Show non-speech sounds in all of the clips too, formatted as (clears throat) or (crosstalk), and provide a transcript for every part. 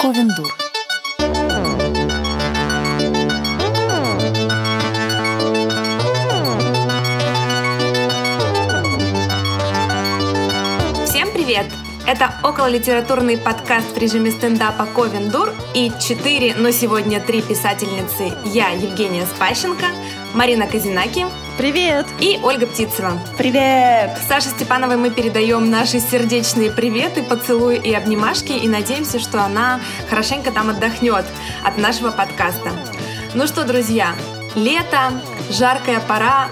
Ковендур. Всем привет! Это окололитературный подкаст в режиме стендапа Ковендур и четыре, но сегодня три писательницы. Я, Евгения Спащенко, Марина Казинаки Привет! и Ольга Птицева. Привет! Саше Степановой мы передаем наши сердечные приветы, поцелуи и обнимашки и надеемся, что она хорошенько там отдохнет от нашего подкаста. Ну что, друзья, лето, жаркая пора,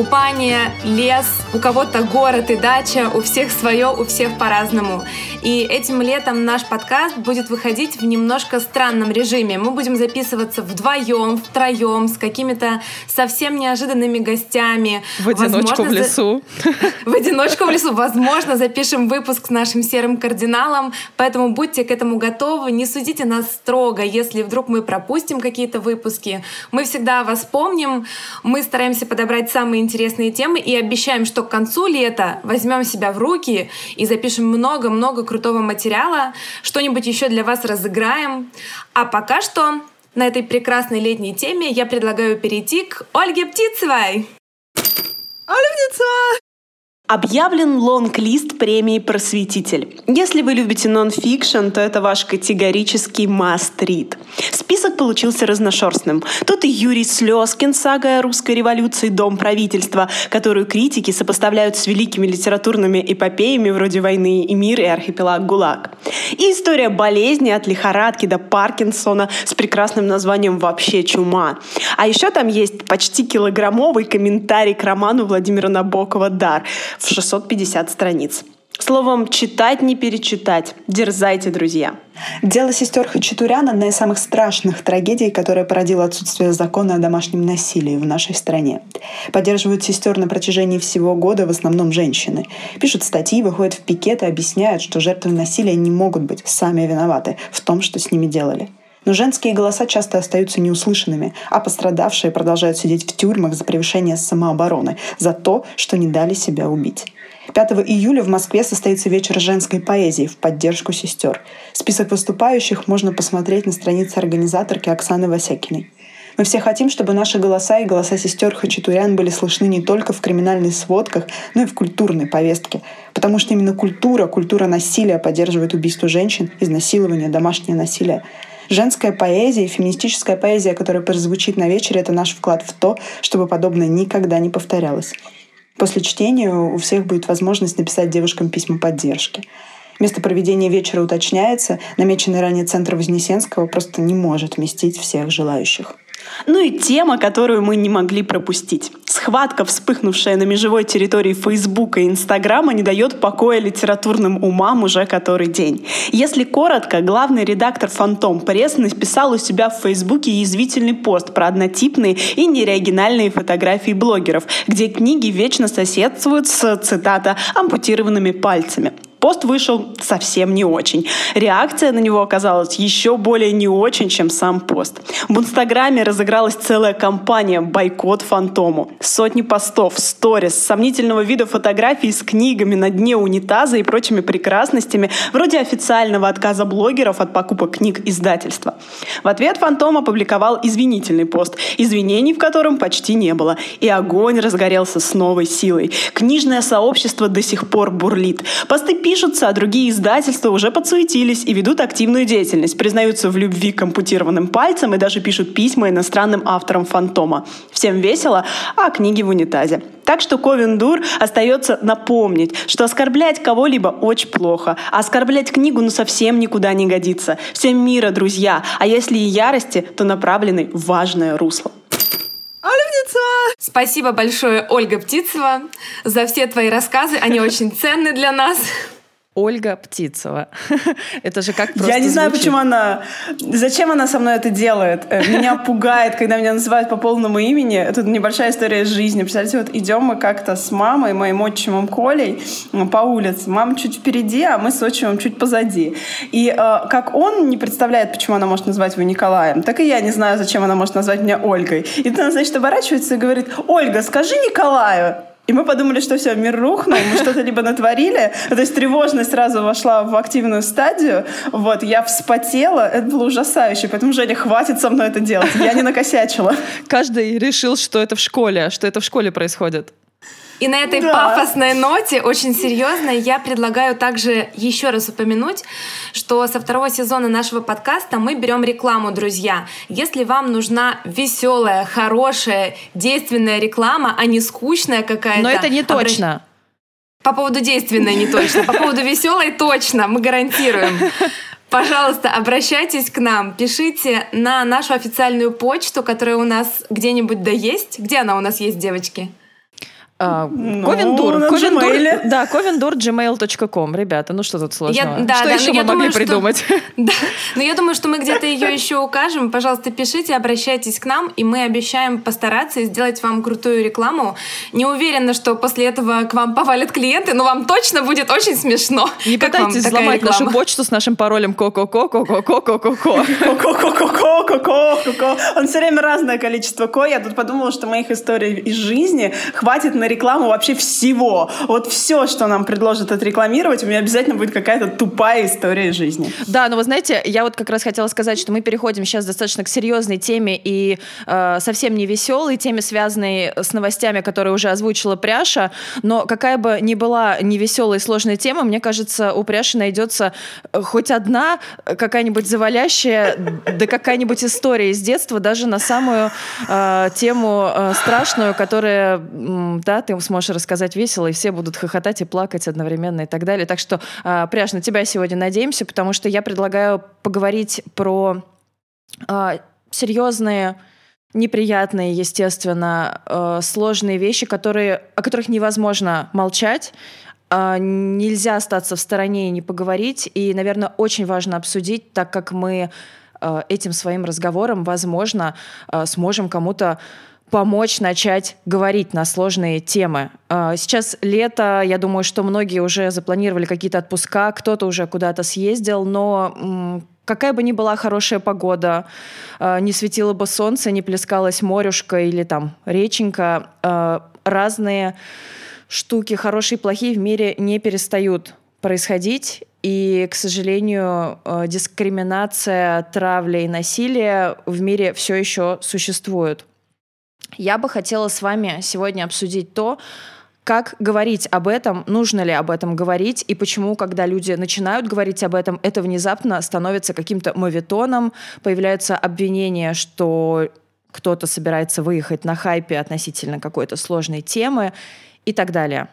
купание, лес, у кого-то город и дача, у всех свое, у всех по-разному. И этим летом наш подкаст будет выходить в немножко странном режиме. Мы будем записываться вдвоем, втроем, с какими-то совсем неожиданными гостями. В одиночку Возможно, в лесу. (laughs) в одиночку в лесу. Возможно, запишем выпуск с нашим серым кардиналом, поэтому будьте к этому готовы. Не судите нас строго, если вдруг мы пропустим какие-то выпуски. Мы всегда вас помним. Мы стараемся подобрать самые интересные темы и обещаем, что к концу лета возьмем себя в руки и запишем много-много крутого материала. Что-нибудь еще для вас разыграем. А пока что на этой прекрасной летней теме я предлагаю перейти к Ольге Птицевой. Объявлен лонг-лист премии «Просветитель». Если вы любите нон-фикшн, то это ваш категорический must-read. Список получился разношерстным. Тут и Юрий Слезкин, сага о русской революции «Дом правительства», которую критики сопоставляют с великими литературными эпопеями вроде «Войны и мир» и «Архипелаг ГУЛАГ». И история болезни от лихорадки до Паркинсона с прекрасным названием «Вообще чума». А еще там есть почти килограммовый комментарий к роману Владимира Набокова «Дар» в 650 страниц. Словом, читать не перечитать. Дерзайте, друзья. Дело сестер Хачатурян — одна из самых страшных трагедий, которая породила отсутствие закона о домашнем насилии в нашей стране. Поддерживают сестер на протяжении всего года в основном женщины. Пишут статьи, выходят в пикеты, объясняют, что жертвы насилия не могут быть сами виноваты в том, что с ними делали. Но женские голоса часто остаются неуслышанными, а пострадавшие продолжают сидеть в тюрьмах за превышение самообороны, за то, что не дали себя убить. 5 июля в Москве состоится вечер женской поэзии в поддержку сестер. Список выступающих можно посмотреть на странице организаторки Оксаны Васякиной. Мы все хотим, чтобы наши голоса и голоса сестер Хачатурян были слышны не только в криминальных сводках, но и в культурной повестке. Потому что именно культура, культура насилия поддерживает убийство женщин, изнасилование, домашнее насилие. Женская поэзия и феминистическая поэзия, которая прозвучит на вечере, это наш вклад в то, чтобы подобное никогда не повторялось. После чтения у всех будет возможность написать девушкам письма поддержки. Место проведения вечера уточняется. Намеченный ранее центр Вознесенского просто не может вместить всех желающих. Ну и тема, которую мы не могли пропустить. Схватка, вспыхнувшая на межевой территории Фейсбука и Инстаграма, не дает покоя литературным умам уже который день. Если коротко, главный редактор «Фантом Пресс» написал у себя в Фейсбуке язвительный пост про однотипные и неоригинальные фотографии блогеров, где книги вечно соседствуют с, цитата, «ампутированными пальцами». Пост вышел совсем не очень. Реакция на него оказалась еще более не очень, чем сам пост. В Инстаграме разыгралась целая кампания «Бойкот фантому». Сотни постов, сторис, сомнительного вида фотографий с книгами на дне унитаза и прочими прекрасностями, вроде официального отказа блогеров от покупок книг издательства. В ответ фантом опубликовал извинительный пост, извинений в котором почти не было. И огонь разгорелся с новой силой. Книжное сообщество до сих пор бурлит. Посты пишутся, а другие издательства уже подсуетились и ведут активную деятельность, признаются в любви к ампутированным пальцам и даже пишут письма иностранным авторам «Фантома». Всем весело, а книги в унитазе. Так что Ковендур остается напомнить, что оскорблять кого-либо очень плохо, а оскорблять книгу ну совсем никуда не годится. Всем мира, друзья, а если и ярости, то направлены в важное русло. Спасибо большое, Ольга Птицева, за все твои рассказы. Они очень ценны для нас. Ольга Птицева. (laughs) Это же как просто Я не знаю, звучит. почему она... Зачем она со мной это делает? Э, Меня (laughs) пугает, когда меня называют по полному имени. Это небольшая история из жизни. Представляете, вот идем мы как-то с мамой, моим отчимом Колей по улице. Мама чуть впереди, а мы с отчимом чуть позади. И э, как он не представляет, почему она может назвать его Николаем, так и я не знаю, зачем она может назвать меня Ольгой. И она, значит, оборачивается и говорит, Ольга, скажи Николаю. И мы подумали, что все, мир рухнул, мы что-то либо натворили. То есть тревожность сразу вошла в активную стадию. Вот, я вспотела, это было ужасающе. Поэтому, Женя, хватит со мной это делать. Я не накосячила. Каждый решил, что это в школе, что это в школе происходит. И на этой да. пафосной ноте, очень серьезной, я предлагаю также еще раз упомянуть, что со второго сезона нашего подкаста мы берем рекламу, друзья. Если вам нужна веселая, хорошая, действенная реклама, а не скучная какая-то. Но это не точно. По поводу действенной не точно, по поводу веселой точно, мы гарантируем. Пожалуйста, обращайтесь к нам, пишите на нашу официальную почту, которая у нас где-нибудь да есть. Где она у нас есть, девочки? А, ну, Ковендур. Ковендур (laughs) да, ковендур.gmail.com. Ребята, ну что тут сложного? Я, да, что да, еще мы могли думаю, придумать? Что, (laughs) да, но я думаю, что мы где-то ее еще укажем. Пожалуйста, пишите, обращайтесь к нам, и мы обещаем постараться и сделать вам крутую рекламу. Не уверена, что после этого к вам повалят клиенты, но вам точно будет очень смешно. Не пытайтесь взломать нашу почту с нашим паролем ко-ко-ко, ко-ко-ко, ко-ко-ко. Ко-ко-ко, ко-ко-ко. Он все время разное количество ко. Я тут подумала, что моих историй из жизни хватит на рекламу вообще всего. Вот все, что нам предложат отрекламировать, у меня обязательно будет какая-то тупая история жизни. Да, но вы знаете, я вот как раз хотела сказать, что мы переходим сейчас достаточно к серьезной теме и э, совсем не веселой теме, связанной с новостями, которые уже озвучила Пряша. Но какая бы ни была невеселая и сложная тема, мне кажется, у Пряши найдется э, хоть одна какая-нибудь завалящая, да какая-нибудь история из детства, даже на самую э, тему э, страшную, которая, да, ты сможешь рассказать весело, и все будут хохотать и плакать одновременно и так далее. Так что, э, Пряж, на тебя сегодня надеемся, потому что я предлагаю поговорить про э, серьезные неприятные, естественно, э, сложные вещи, которые, о которых невозможно молчать, нельзя остаться в стороне и не поговорить. И, наверное, очень важно обсудить, так как мы этим своим разговором, возможно, сможем кому-то помочь начать говорить на сложные темы. А, сейчас лето, я думаю, что многие уже запланировали какие-то отпуска, кто-то уже куда-то съездил, но какая бы ни была хорошая погода, а, не светило бы солнце, не плескалась морюшка или там реченька, а, разные штуки, хорошие и плохие, в мире не перестают происходить. И, к сожалению, дискриминация, травля и насилие в мире все еще существуют. Я бы хотела с вами сегодня обсудить то, как говорить об этом, нужно ли об этом говорить, и почему, когда люди начинают говорить об этом, это внезапно становится каким-то мовитоном, появляются обвинения, что кто-то собирается выехать на хайпе относительно какой-то сложной темы и так далее.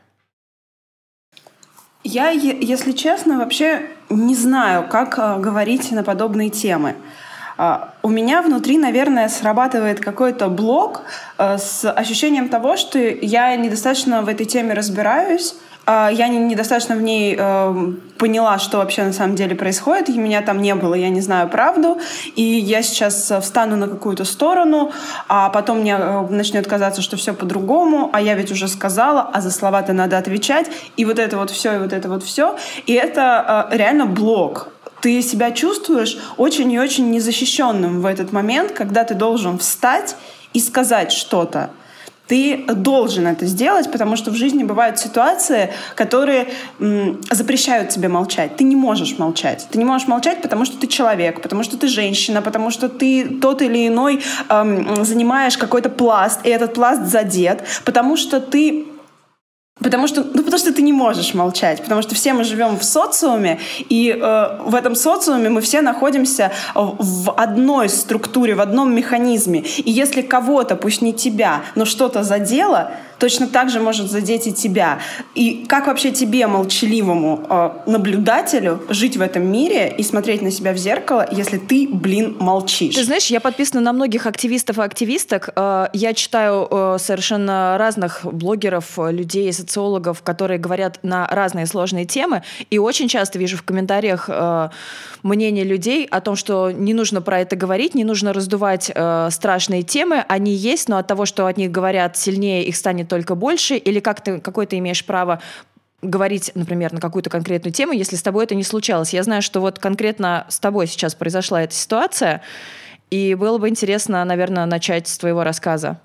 Я, если честно, вообще не знаю, как э, говорить на подобные темы. А, у меня внутри, наверное, срабатывает какой-то блок э, с ощущением того, что я недостаточно в этой теме разбираюсь, а, я недостаточно в ней э, поняла, что вообще на самом деле происходит, и меня там не было, я не знаю правду, и я сейчас встану на какую-то сторону, а потом мне э, начнет казаться, что все по-другому, а я ведь уже сказала, а за слова-то надо отвечать, и вот это вот все, и вот это вот все, и это реально блок ты себя чувствуешь очень и очень незащищенным в этот момент, когда ты должен встать и сказать что-то. Ты должен это сделать, потому что в жизни бывают ситуации, которые м, запрещают тебе молчать. Ты не можешь молчать. Ты не можешь молчать, потому что ты человек, потому что ты женщина, потому что ты тот или иной эм, занимаешь какой-то пласт, и этот пласт задет, потому что ты Потому что, ну, потому что ты не можешь молчать, потому что все мы живем в социуме, и э, в этом социуме мы все находимся в одной структуре, в одном механизме. И если кого-то, пусть не тебя, но что-то задело, точно так же может задеть и тебя. И как вообще тебе, молчаливому э, наблюдателю, жить в этом мире и смотреть на себя в зеркало, если ты, блин, молчишь? Ты знаешь, я подписана на многих активистов и активисток. Э, я читаю э, совершенно разных блогеров, людей, социологов, которые говорят на разные сложные темы. И очень часто вижу в комментариях э, мнение людей о том, что не нужно про это говорить, не нужно раздувать э, страшные темы. Они есть, но от того, что от них говорят сильнее, их станет только больше, или как ты, какое ты имеешь право говорить, например, на какую-то конкретную тему, если с тобой это не случалось. Я знаю, что вот конкретно с тобой сейчас произошла эта ситуация, и было бы интересно, наверное, начать с твоего рассказа.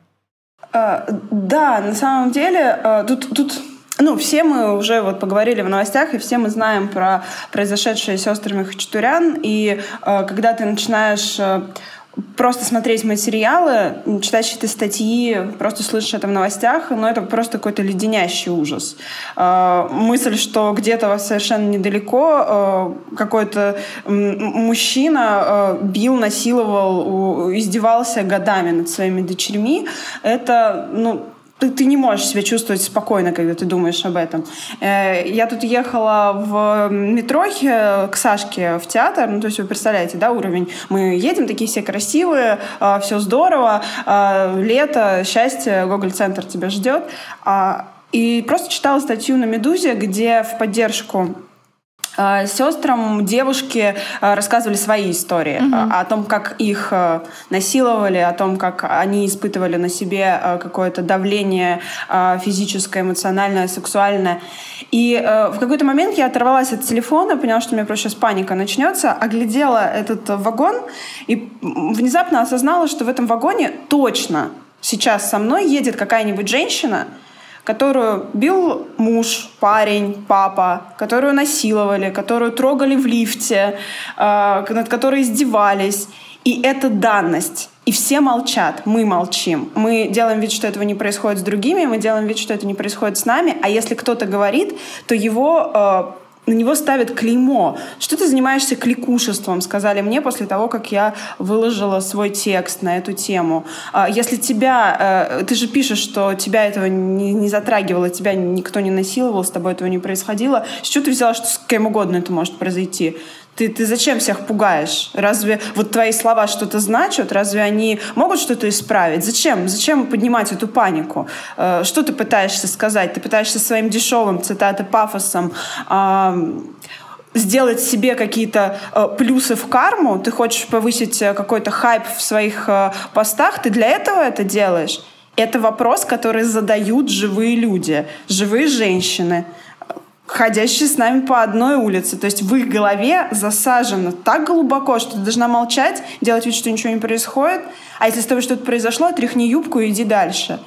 А, да, на самом деле а, тут, тут ну, все мы уже вот поговорили в новостях, и все мы знаем про произошедшее с сестрами Хачатурян. И э, когда ты начинаешь э, просто смотреть материалы, читать какие-то статьи, просто слышать это в новостях, ну, это просто какой-то леденящий ужас. Э, мысль, что где-то совершенно недалеко э, какой-то мужчина э, бил, насиловал, издевался годами над своими дочерьми, это, ну, ты, ты не можешь себя чувствовать спокойно, когда ты думаешь об этом. Э, я тут ехала в метро к Сашке в театр, ну, то есть вы представляете, да, уровень. Мы едем, такие все красивые, э, все здорово, э, лето, счастье, Гоголь-центр тебя ждет. А, и просто читала статью на «Медузе», где в поддержку а, сестрам девушки а, рассказывали свои истории угу. о том, как их насиловали, о том, как они испытывали на себе какое-то давление физическое, эмоциональное, сексуальное. И в какой-то момент я оторвалась от телефона, поняла, что у меня просто сейчас паника начнется, оглядела этот вагон и внезапно осознала, что в этом вагоне точно сейчас со мной едет какая-нибудь женщина, которую бил муж, парень, папа, которую насиловали, которую трогали в лифте, э, над которой издевались. И это данность. И все молчат, мы молчим. Мы делаем вид, что этого не происходит с другими, мы делаем вид, что это не происходит с нами. А если кто-то говорит, то его э, на него ставят клеймо. Что ты занимаешься кликушеством, сказали мне после того, как я выложила свой текст на эту тему. А, если тебя... Э, ты же пишешь, что тебя этого не, не затрагивало, тебя никто не насиловал, с тобой этого не происходило. С чего ты взяла, что с кем угодно это может произойти? Ты, ты зачем всех пугаешь? Разве вот твои слова что-то значат? Разве они могут что-то исправить? Зачем? Зачем поднимать эту панику? Э, что ты пытаешься сказать? Ты пытаешься своим дешевым, цитаты, пафосом сделать себе какие-то э, плюсы в карму? Ты хочешь повысить э, какой-то хайп в своих э, постах? Ты для этого это делаешь? Это вопрос, который задают живые люди, живые женщины ходящие с нами по одной улице. То есть в их голове засажено так глубоко, что ты должна молчать, делать вид, что ничего не происходит. А если с тобой что-то произошло, тряхни юбку и иди дальше.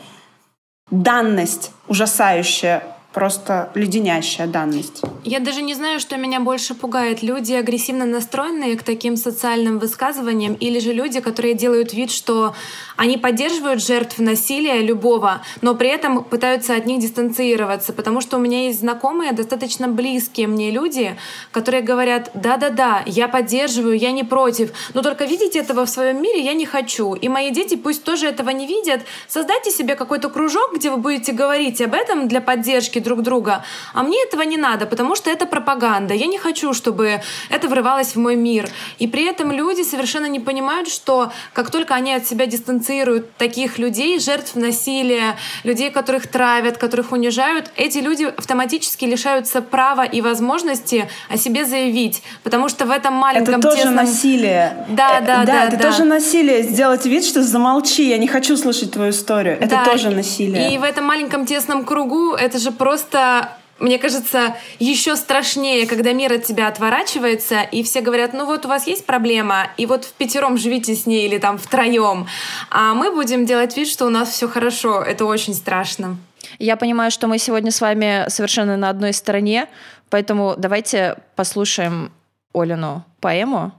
Данность ужасающая просто леденящая данность. Я даже не знаю, что меня больше пугает. Люди агрессивно настроенные к таким социальным высказываниям или же люди, которые делают вид, что они поддерживают жертв насилия любого, но при этом пытаются от них дистанцироваться. Потому что у меня есть знакомые, достаточно близкие мне люди, которые говорят, да-да-да, я поддерживаю, я не против, но только видеть этого в своем мире я не хочу. И мои дети пусть тоже этого не видят. Создайте себе какой-то кружок, где вы будете говорить об этом для поддержки друг друга. А мне этого не надо, потому что это пропаганда. Я не хочу, чтобы это врывалось в мой мир. И при этом люди совершенно не понимают, что как только они от себя дистанцируют таких людей, жертв насилия, людей, которых травят, которых унижают, эти люди автоматически лишаются права и возможности о себе заявить. Потому что в этом маленьком Это тоже тесном... насилие. Да, да, да. Да, это да. тоже насилие. Сделать вид, что замолчи, я не хочу слышать твою историю. Это да, тоже насилие. И в этом маленьком тесном кругу это же просто просто мне кажется, еще страшнее, когда мир от тебя отворачивается, и все говорят, ну вот у вас есть проблема, и вот в пятером живите с ней или там втроем, а мы будем делать вид, что у нас все хорошо. Это очень страшно. Я понимаю, что мы сегодня с вами совершенно на одной стороне, поэтому давайте послушаем Олину поэму.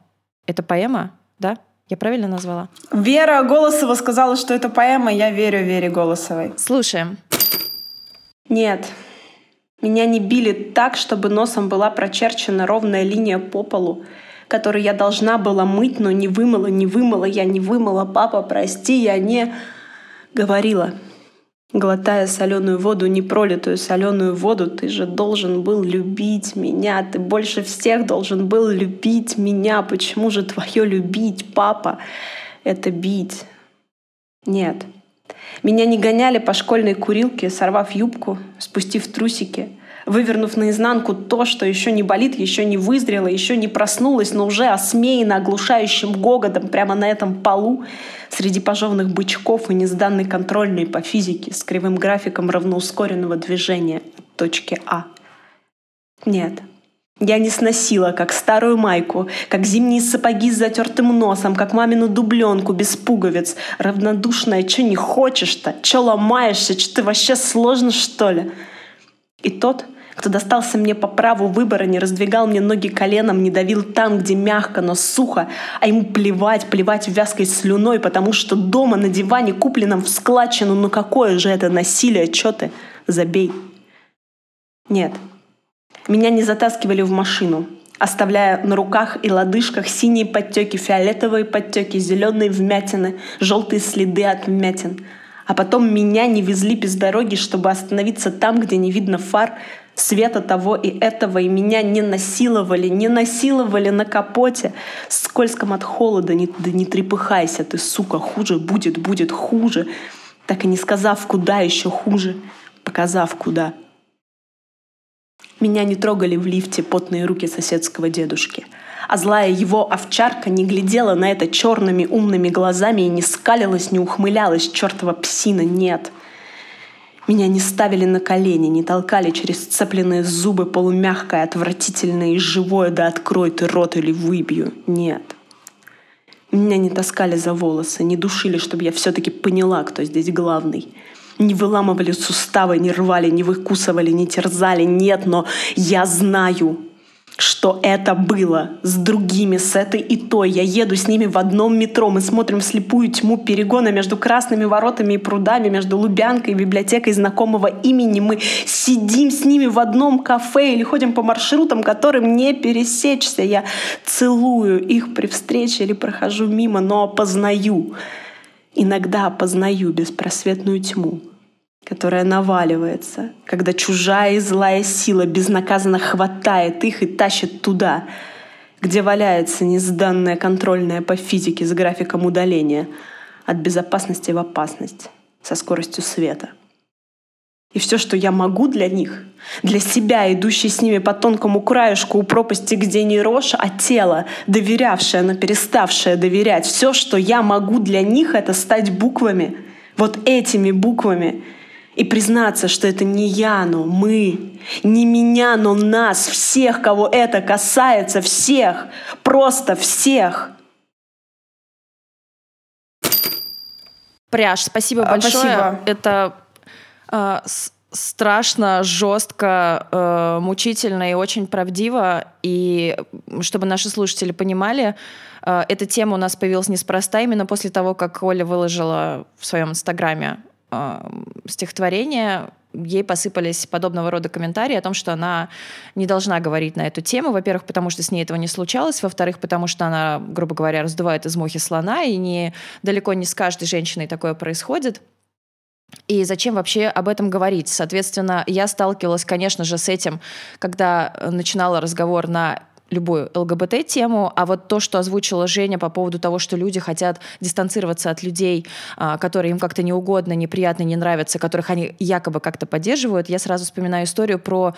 Это поэма, да? Я правильно назвала? Вера Голосова сказала, что это поэма. Я верю Вере Голосовой. Слушаем. Нет, меня не били так, чтобы носом была прочерчена ровная линия по полу, которую я должна была мыть, но не вымыла, не вымыла, я не вымыла, папа, прости, я не... Говорила, глотая соленую воду, не пролитую соленую воду, ты же должен был любить меня, ты больше всех должен был любить меня. Почему же твое любить, папа, это бить? Нет, меня не гоняли по школьной курилке, сорвав юбку, спустив трусики, вывернув наизнанку то, что еще не болит, еще не вызрело, еще не проснулось, но уже осмеяно оглушающим гогодом прямо на этом полу среди пожеванных бычков и несданной контрольной по физике с кривым графиком равноускоренного движения от точки А. Нет, Я не сносила, как старую майку, как зимние сапоги с затертым носом, как мамину дубленку без пуговиц. Равнодушная, чё не хочешь-то? Чё ломаешься? Чё ты вообще сложно, что ли? И тот, кто достался мне по праву выбора, не раздвигал мне ноги коленом, не давил там, где мягко, но сухо, а ему плевать, плевать вязкой слюной, потому что дома на диване, купленном в складчину, ну какое же это насилие, чё ты? Забей. Нет, меня не затаскивали в машину, оставляя на руках и лодыжках синие подтеки, фиолетовые подтеки, зеленые вмятины, желтые следы от вмятин. А потом меня не везли без дороги, чтобы остановиться там, где не видно фар, света того и этого, и меня не насиловали, не насиловали на капоте, скользком от холода, не, да не трепыхайся ты, сука, хуже будет, будет хуже, так и не сказав, куда еще хуже, показав, куда — меня не трогали в лифте потные руки соседского дедушки. А злая его овчарка не глядела на это черными умными глазами и не скалилась, не ухмылялась, чертова псина, нет. Меня не ставили на колени, не толкали через цепленные зубы полумягкое, отвратительное и живое, да открой ты рот или выбью. Нет. Меня не таскали за волосы, не душили, чтобы я все-таки поняла, кто здесь главный не выламывали суставы, не рвали, не выкусывали, не терзали. Нет, но я знаю, что это было с другими, с этой и той. Я еду с ними в одном метро. Мы смотрим в слепую тьму перегона между красными воротами и прудами, между Лубянкой и библиотекой знакомого имени. Мы сидим с ними в одном кафе или ходим по маршрутам, которым не пересечься. Я целую их при встрече или прохожу мимо, но опознаю. Иногда опознаю беспросветную тьму, которая наваливается, когда чужая и злая сила безнаказанно хватает их и тащит туда, где валяется несданная контрольная по физике с графиком удаления от безопасности в опасность со скоростью света — и все, что я могу для них, для себя, идущей с ними по тонкому краешку у пропасти, где не рожь, а тело, доверявшее, но переставшее доверять. Все, что я могу для них, это стать буквами, вот этими буквами, и признаться, что это не я, но мы, не меня, но нас, всех, кого это касается, всех, просто всех. Пряж, спасибо а, большое. Спасибо. Это а, страшно, жестко, э, мучительно и очень правдиво. И чтобы наши слушатели понимали, э, эта тема у нас появилась неспроста именно после того, как Оля выложила в своем инстаграме э, стихотворение, ей посыпались подобного рода комментарии о том, что она не должна говорить на эту тему. Во-первых, потому что с ней этого не случалось. Во-вторых, потому что она, грубо говоря, раздувает из мухи слона, и не, далеко не с каждой женщиной такое происходит. И зачем вообще об этом говорить? Соответственно, я сталкивалась, конечно же, с этим, когда э, начинала разговор на любую ЛГБТ-тему, а вот то, что озвучила Женя по поводу того, что люди хотят дистанцироваться от людей, а, которые им как-то неугодно, неприятно, не нравятся, которых они якобы как-то поддерживают, я сразу вспоминаю историю про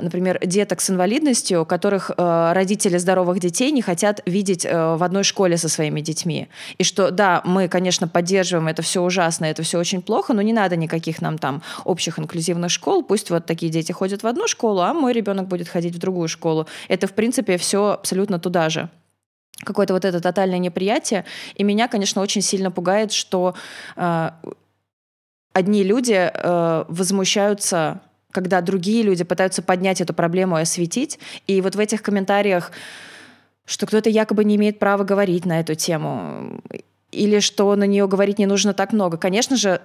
например, деток с инвалидностью, которых а, родители здоровых детей не хотят видеть а, в одной школе со своими детьми. И что, да, мы, конечно, поддерживаем, это все ужасно, это все очень плохо, но не надо никаких нам там общих инклюзивных школ, пусть вот такие дети ходят в одну школу, а мой ребенок будет ходить в другую школу. Это, в принципе, все абсолютно туда же какое-то вот это тотальное неприятие. И меня, конечно, очень сильно пугает, что э, одни люди э, возмущаются когда другие люди пытаются поднять эту проблему и осветить. И вот в этих комментариях, что кто-то якобы не имеет права говорить на эту тему, или что на нее говорить не нужно так много. Конечно же,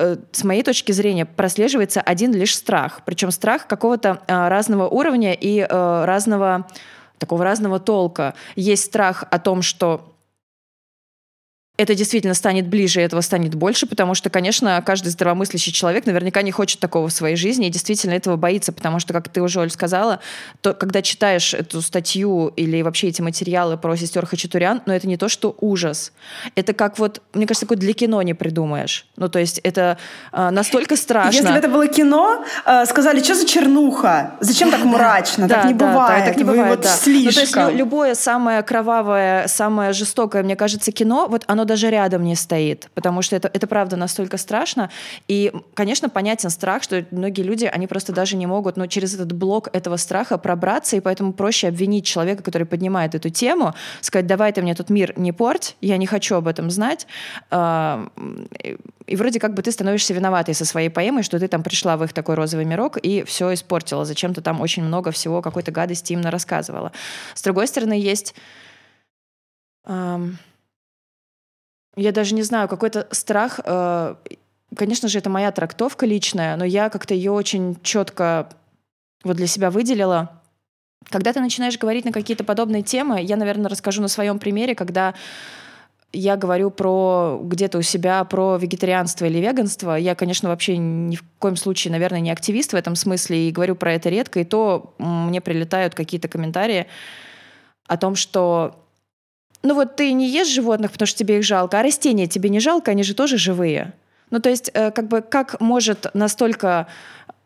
э, с моей точки зрения, прослеживается один лишь страх. Причем страх какого-то э, разного уровня и э, разного такого разного толка. Есть страх о том, что это действительно станет ближе, и этого станет больше, потому что, конечно, каждый здравомыслящий человек наверняка не хочет такого в своей жизни и действительно этого боится, потому что, как ты уже, Оль, сказала, то, когда читаешь эту статью или вообще эти материалы про сестер Хачатурян, но ну, это не то, что ужас. Это как вот, мне кажется, такое для кино не придумаешь. Ну, то есть это э, настолько страшно. Если бы это было кино, э, сказали, что за чернуха? Зачем так (laughs) мрачно? Так не бывает. Так не бывает, да. Слишком. Ну, то есть любое самое кровавое, самое жестокое, мне кажется, кино, вот оно оно даже рядом не стоит, потому что это, это правда настолько страшно. И, конечно, понятен страх, что многие люди, они просто даже не могут, но через этот блок этого страха пробраться, и поэтому проще обвинить человека, который поднимает эту тему, сказать, давай ты мне тут мир не порть, я не хочу об этом знать. А, и вроде как бы ты становишься виноватой со своей поэмой, что ты там пришла в их такой розовый мирок и все испортила. Зачем ты там очень много всего, какой-то гадости именно рассказывала. С другой стороны, есть... я даже не знаю, какой-то страх... Э, конечно же, это моя трактовка личная, но я как-то ее очень четко вот для себя выделила. Когда ты начинаешь говорить на какие-то подобные темы, я, наверное, расскажу на своем примере, когда я говорю про где-то у себя про вегетарианство или веганство. Я, конечно, вообще ни в коем случае, наверное, не активист в этом смысле и говорю про это редко. И то мне прилетают какие-то комментарии о том, что ну вот ты не ешь животных, потому что тебе их жалко, а растения тебе не жалко, они же тоже живые. Ну то есть э, как бы как может настолько,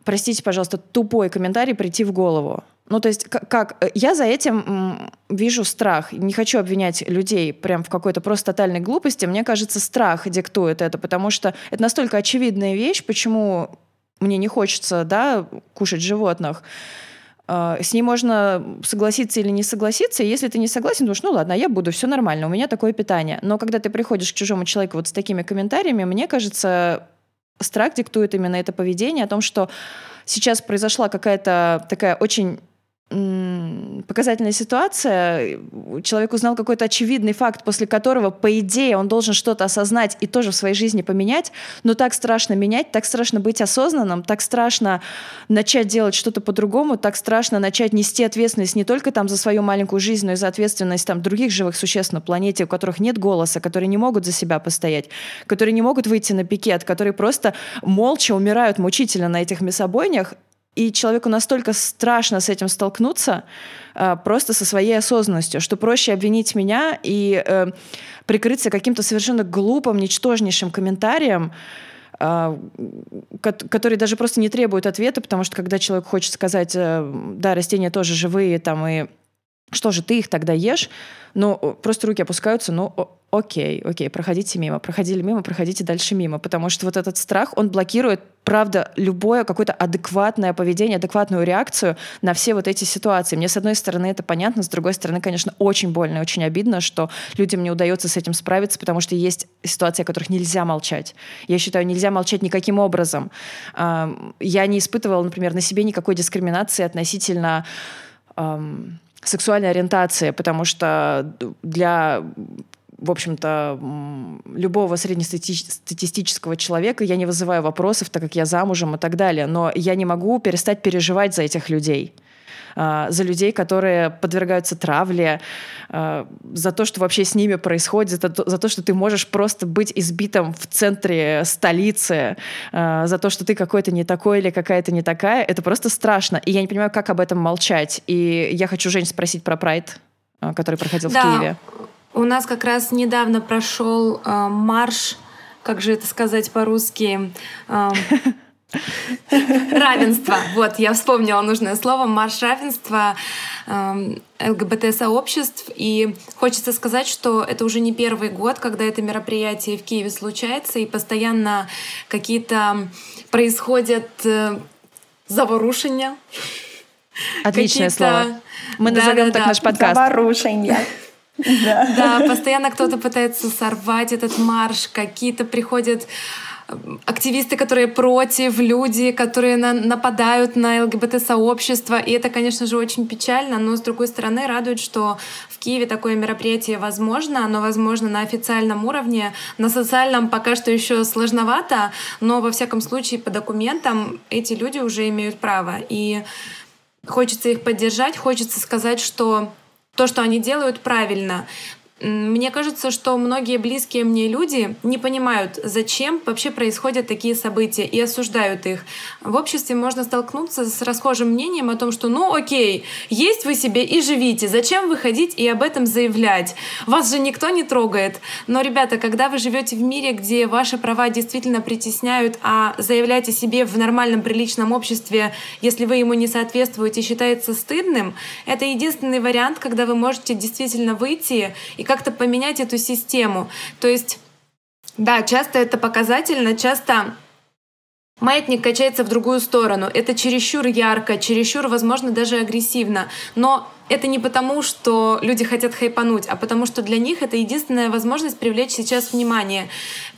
простите, пожалуйста, тупой комментарий прийти в голову? Ну, то есть, как, э, я за этим вижу страх. Не хочу обвинять людей прям в какой-то просто тотальной глупости. Мне кажется, страх диктует это, потому что это настолько очевидная вещь, почему мне не хочется, да, кушать животных. А, с ней можно согласиться или не согласиться. Если ты не согласен, думаешь, ну ладно, я буду, все нормально, у меня такое питание. Но когда ты приходишь к чужому человеку вот с такими комментариями, мне кажется, страх диктует именно это поведение о том, что сейчас произошла какая-то такая очень показательная ситуация. Человек узнал какой-то очевидный факт, после которого, по идее, он должен что-то осознать и тоже в своей жизни поменять. Но так страшно менять, так страшно быть осознанным, так страшно начать делать что-то по-другому, так страшно начать нести ответственность не только там за свою маленькую жизнь, но и за ответственность там других живых существ на планете, у которых нет голоса, которые не могут за себя постоять, которые не могут выйти на пикет, которые просто молча умирают мучительно на этих мясобойнях, и человеку настолько страшно с этим столкнуться, э, просто со своей осознанностью, что проще обвинить меня и э, прикрыться каким-то совершенно глупым, ничтожнейшим комментарием, э, который даже просто не требует ответа, потому что когда человек хочет сказать, э, да, растения тоже живые, там, и что же ты их тогда ешь, ну, просто руки опускаются, ну, окей, окей, проходите мимо, проходили мимо, проходите дальше мимо, потому что вот этот страх, он блокирует, правда, любое какое-то адекватное поведение, адекватную реакцию на все вот эти ситуации. Мне, с одной стороны, это понятно, с другой стороны, конечно, очень больно и очень обидно, что людям не удается с этим справиться, потому что есть ситуации, о которых нельзя молчать. Я считаю, нельзя молчать никаким образом. Я не испытывала, например, на себе никакой дискриминации относительно сексуальной ориентации, потому что для в общем-то, любого среднестатистического человека я не вызываю вопросов, так как я замужем и так далее. Но я не могу перестать переживать за этих людей а, за людей, которые подвергаются травле, а, за то, что вообще с ними происходит, за то, что ты можешь просто быть избитым в центре столицы, а, за то, что ты какой-то не такой или какая-то не такая. Это просто страшно. И я не понимаю, как об этом молчать. И я хочу Жень спросить про Прайд, который проходил да. в Киеве. У нас как раз недавно прошел э, марш, как же это сказать по-русски? Э, равенство. Вот, я вспомнила нужное слово. Марш равенства э, ЛГБТ-сообществ. И хочется сказать, что это уже не первый год, когда это мероприятие в Киеве случается, и постоянно какие-то происходят э, заворушения. Отличное слово. Мы да, назовем да, так да. наш подкаст. Заворушения. Да. постоянно кто-то пытается сорвать этот марш, какие-то приходят активисты, которые против, люди, которые на, нападают на ЛГБТ-сообщество. И это, конечно же, очень печально, но, с другой стороны, радует, что в Киеве такое мероприятие возможно. Оно возможно на официальном уровне. На социальном пока что еще сложновато, но, во всяком случае, по документам эти люди уже имеют право. И хочется их поддержать, хочется сказать, что то, что они делают правильно. Мне кажется, что многие близкие мне люди не понимают, зачем вообще происходят такие события и осуждают их. В обществе можно столкнуться с расхожим мнением о том, что ну окей, есть вы себе и живите, зачем выходить и об этом заявлять? Вас же никто не трогает. Но, ребята, когда вы живете в мире, где ваши права действительно притесняют, а заявлять о себе в нормальном приличном обществе, если вы ему не соответствуете, считается стыдным, это единственный вариант, когда вы можете действительно выйти и как-то поменять эту систему. То есть, да, часто это показательно, часто Маятник качается в другую сторону. Это чересчур ярко, чересчур, возможно, даже агрессивно. Но это не потому, что люди хотят хайпануть, а потому что для них это единственная возможность привлечь сейчас внимание.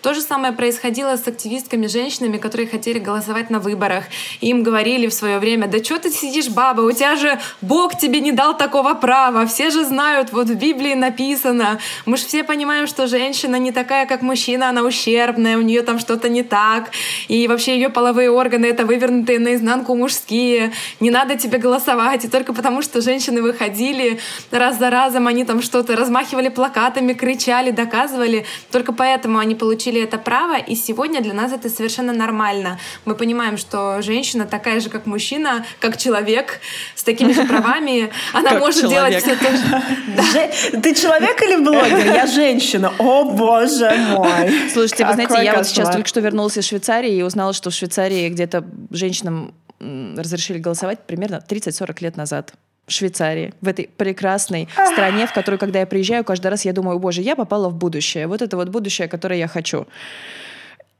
То же самое происходило с активистками, женщинами, которые хотели голосовать на выборах. им говорили в свое время, да что ты сидишь, баба, у тебя же Бог тебе не дал такого права, все же знают, вот в Библии написано. Мы же все понимаем, что женщина не такая, как мужчина, она ущербная, у нее там что-то не так, и вообще ее половые органы это вывернутые наизнанку мужские, не надо тебе голосовать, и только потому, что женщины выходят ходили раз за разом, они там что-то размахивали плакатами, кричали, доказывали. Только поэтому они получили это право, и сегодня для нас это совершенно нормально. Мы понимаем, что женщина такая же, как мужчина, как человек, с такими же (laughs) правами. Она как может человек. делать все то (laughs) же. Ты человек или блогер? Я женщина. О, боже мой. Слушайте, вы знаете, я вот сейчас только что вернулась из Швейцарии и узнала, что в Швейцарии где-то женщинам разрешили голосовать примерно 30-40 лет назад. Швейцарии, в этой прекрасной стране, в которую, когда я приезжаю, каждый раз я думаю, боже, я попала в будущее. Вот это вот будущее, которое я хочу.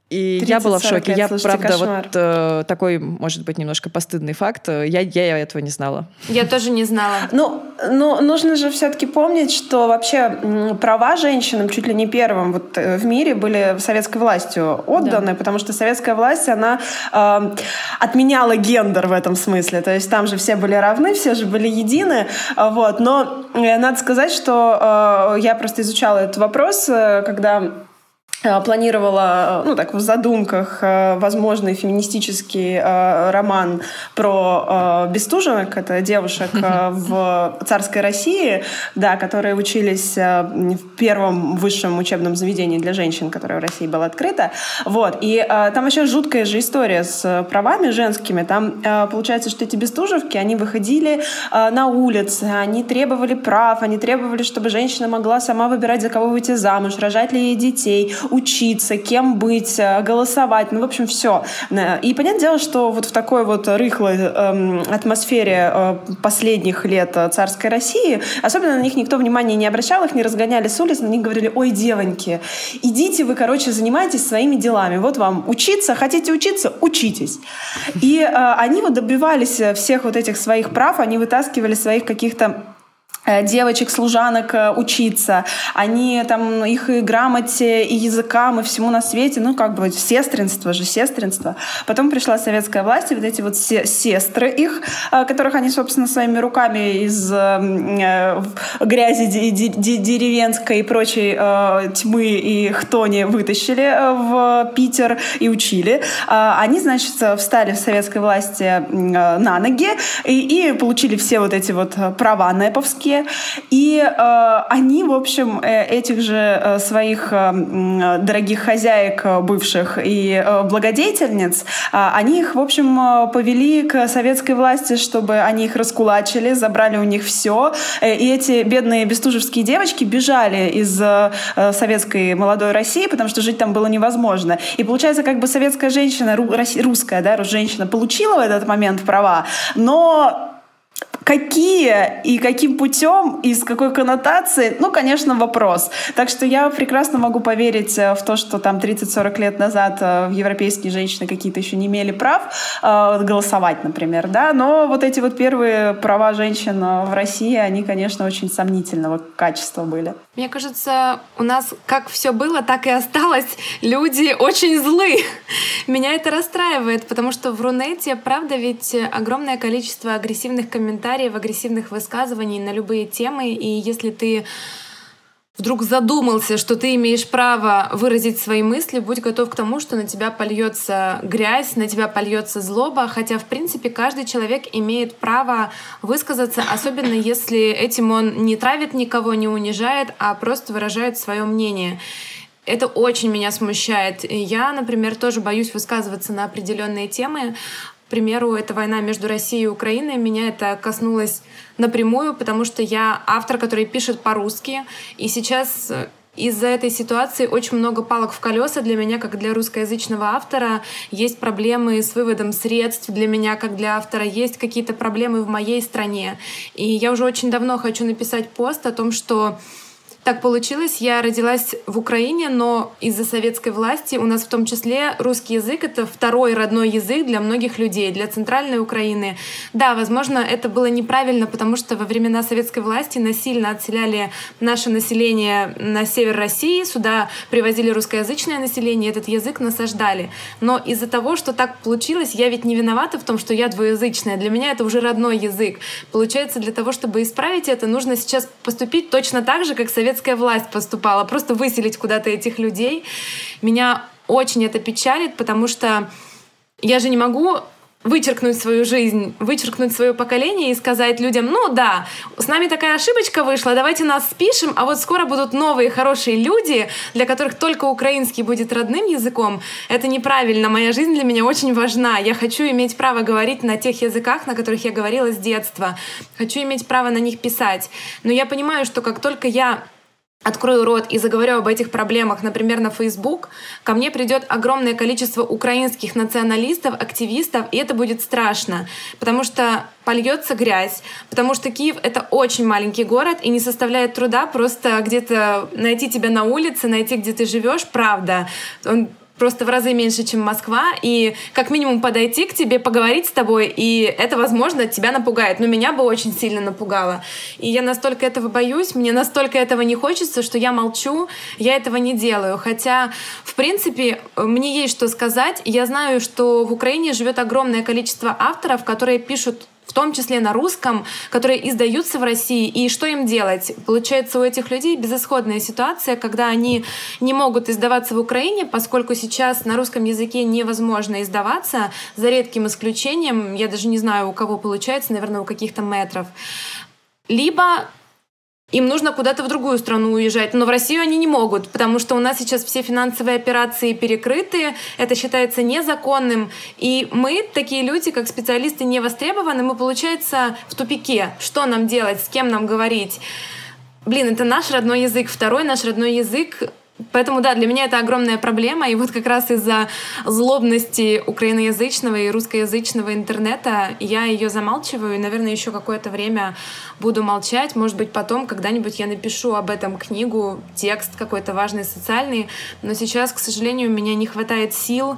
И я была в шоке. Я, правда, кошмар. вот э, такой, может быть, немножко постыдный факт. Я, я этого не знала. Я тоже не знала. Ну, ну нужно же все-таки помнить, что вообще права женщинам чуть ли не первым вот э, в мире были советской властью отданы, да. потому что советская власть, она э, отменяла гендер в этом смысле. То есть там же все были равны, все же были едины. Вот. Но э, надо сказать, что э, я просто изучала этот вопрос, э, когда планировала, э, ну так, в задумках э, возможный феминистический роман про Бестужевок, это девушек в царской России, да, которые учились в первом высшем учебном заведении для женщин, которое в России было открыто. Вот. И там вообще жуткая же история с правами женскими. Там получается, что эти Бестужевки, они выходили на улицы, они требовали прав, они требовали, чтобы женщина могла сама выбирать, за кого выйти замуж, рожать ли ей детей, учиться, кем быть, э, голосовать, ну, в общем, все. Э, и понятное дело, что вот в такой вот рыхлой э, атмосфере э, последних лет царской России, особенно на них никто внимания не обращал, их не разгоняли с улиц, на них говорили, ой, девоньки, идите вы, короче, занимайтесь своими делами, вот вам учиться, хотите учиться, учитесь. И э, они вот добивались всех вот этих своих прав, они вытаскивали своих каких-то Э, девочек, служанок э, учиться. Они там, их и грамоте, и языкам, и всему на свете, ну, как бы сестринство же, сестринство. Потом пришла советская власть, и вот эти вот сестры их, э, которых они, собственно, своими руками из грязи деревенской и прочей тьмы и хтони вытащили в Питер и учили. Они, значит, встали в советской власти на ноги и, и получили все вот эти вот права неповские, и э, они, в общем, э, этих же э, своих э, дорогих хозяек э, бывших и э, благодетельниц, э, они их, в общем, повели к советской власти, чтобы они их раскулачили, забрали у них все. И эти бедные бестужевские девочки бежали из э, советской молодой России, потому что жить там было невозможно. И получается, как бы советская женщина, русская, да, женщина получила в этот момент права, но Какие и каким путем и с какой коннотацией, ну, конечно, вопрос. Так что я прекрасно могу поверить э, в то, что там 30-40 лет назад э, европейские женщины какие-то еще не имели прав э, голосовать, например, да, но вот эти вот первые права женщин в России, они, конечно, очень сомнительного качества были. Мне кажется, у нас как все было, так и осталось. Люди очень злы. Меня это расстраивает, потому что в Рунете, правда, ведь огромное количество агрессивных комментариев комментариев, агрессивных высказываний на любые темы. И если ты вдруг задумался, что ты имеешь право выразить свои мысли, будь готов к тому, что на тебя польется грязь, на тебя польется злоба, хотя, в принципе, каждый человек имеет право высказаться, особенно если этим он не травит никого, не унижает, а просто выражает свое мнение. Это очень меня смущает. Я, например, тоже боюсь высказываться на определенные темы, к примеру, эта война между Россией и Украиной, меня это коснулось напрямую, потому что я автор, который пишет по-русски, и сейчас э, из-за этой ситуации очень много палок в колеса для меня, как для русскоязычного автора. Есть проблемы с выводом средств для меня, как для автора. Есть какие-то проблемы в моей стране. И я уже очень давно хочу написать пост о том, что так получилось. Я родилась в Украине, но из-за советской власти у нас в том числе русский язык — это второй родной язык для многих людей, для центральной Украины. Да, возможно, это было неправильно, потому что во времена советской власти насильно отселяли наше население на север России, сюда привозили русскоязычное население, этот язык насаждали. Но из-за того, что так получилось, я ведь не виновата в том, что я двуязычная. Для меня это уже родной язык. Получается, для того, чтобы исправить это, нужно сейчас поступить точно так же, как советская власть поступала, просто выселить куда-то этих людей. Меня очень это печалит, потому что я же не могу вычеркнуть свою жизнь, вычеркнуть свое поколение и сказать людям, ну да, с нами такая ошибочка вышла, давайте нас спишем, а вот скоро будут новые хорошие люди, для которых только украинский будет родным языком. Это неправильно, моя жизнь для меня очень важна. Я хочу иметь право говорить на тех языках, на которых я говорила с детства. Хочу иметь право на них писать. Но я понимаю, что как только я открою рот и заговорю об этих проблемах, например, на Facebook, ко мне придет огромное количество украинских националистов, активистов, и это будет страшно, потому что польется грязь, потому что Киев — это очень маленький город, и не составляет труда просто где-то найти тебя на улице, найти, где ты живешь, правда. Он просто в разы меньше, чем Москва, и как минимум подойти к тебе, поговорить с тобой, и это, возможно, тебя напугает. Но меня бы очень сильно напугало. И я настолько этого боюсь, мне настолько этого не хочется, что я молчу, я этого не делаю. Хотя, в принципе, мне есть что сказать. Я знаю, что в Украине живет огромное количество авторов, которые пишут в том числе на русском, которые издаются в России. И что им делать? Получается, у этих людей безысходная ситуация, когда они не могут издаваться в Украине, поскольку сейчас на русском языке невозможно издаваться, за редким исключением, я даже не знаю, у кого получается, наверное, у каких-то метров. Либо им нужно куда-то в другую страну уезжать, но в Россию они не могут, потому что у нас сейчас все финансовые операции перекрыты, это считается незаконным, и мы, такие люди, как специалисты, не востребованы, мы, получается, в тупике. Что нам делать, с кем нам говорить? Блин, это наш родной язык. Второй наш родной язык Поэтому, да, для меня это огромная проблема. И вот как раз из-за злобности украиноязычного и русскоязычного интернета я ее замалчиваю. И, наверное, еще какое-то время буду молчать. Может быть, потом когда-нибудь я напишу об этом книгу, текст какой-то важный, социальный. Но сейчас, к сожалению, у меня не хватает сил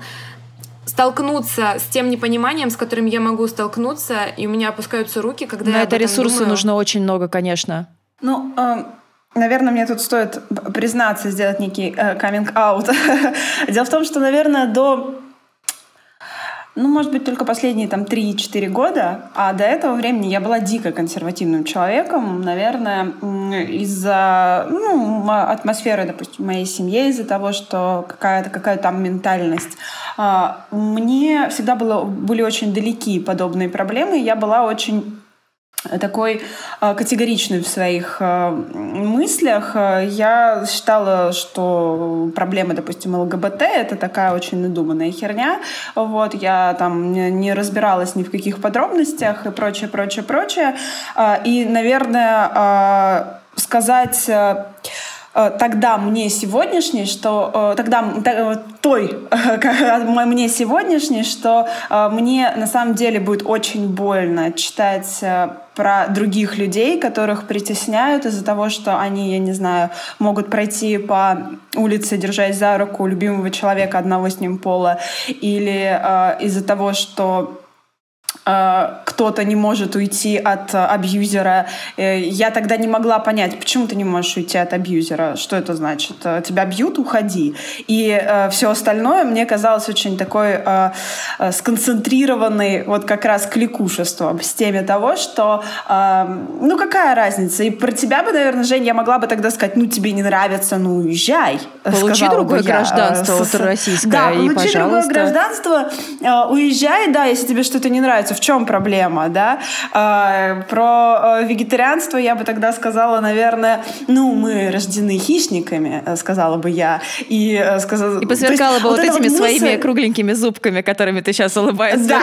столкнуться с тем непониманием, с которым я могу столкнуться, и у меня опускаются руки, когда На я это ресурсы думаю. нужно очень много, конечно. Ну, э, Наверное, мне тут стоит признаться, сделать некий каминг-аут. Э, (laughs) Дело в том, что, наверное, до ну, может быть, только последние там 3-4 года, а до этого времени я была дико консервативным человеком, наверное, из-за ну, атмосферы, допустим, моей семьи, из-за того, что какая-то какая там ментальность. А, мне всегда было, были очень далеки подобные проблемы, я была очень такой э, категоричный в своих э, мыслях. Я считала, что проблема, допустим, ЛГБТ — это такая очень надуманная херня. Вот, я там не разбиралась ни в каких подробностях и прочее, прочее, прочее. И, наверное, сказать тогда мне сегодняшний, что тогда э, той (laughs) мне сегодняшний, что мне на самом деле будет очень больно читать про других людей, которых притесняют из-за того, что они, я не знаю, могут пройти по улице, держась за руку любимого человека одного с ним пола, или из-за того, что Э, кто-то не может уйти от э, абьюзера. Э, я тогда не могла понять, почему ты не можешь уйти от абьюзера, что это значит? Тебя бьют, уходи. И все остальное мне казалось очень такой сконцентрированный вот как раз кликушеством с теме того, что ну какая разница? И про тебя бы, наверное, Жень, я могла бы тогда сказать, ну тебе не нравится, ну уезжай. Получи другое гражданство, вот российское, да, и получи пожалуйста. другое гражданство, уезжай, да, если тебе что-то не нравится, в чем проблема, да? А, про э, вегетарианство я бы тогда сказала, наверное, ну, мы рождены хищниками, э, сказала бы я. И, э, сказала, и посверкала бы вот, вот этими вот своими мысль... кругленькими зубками, которыми ты сейчас улыбаешься, Да.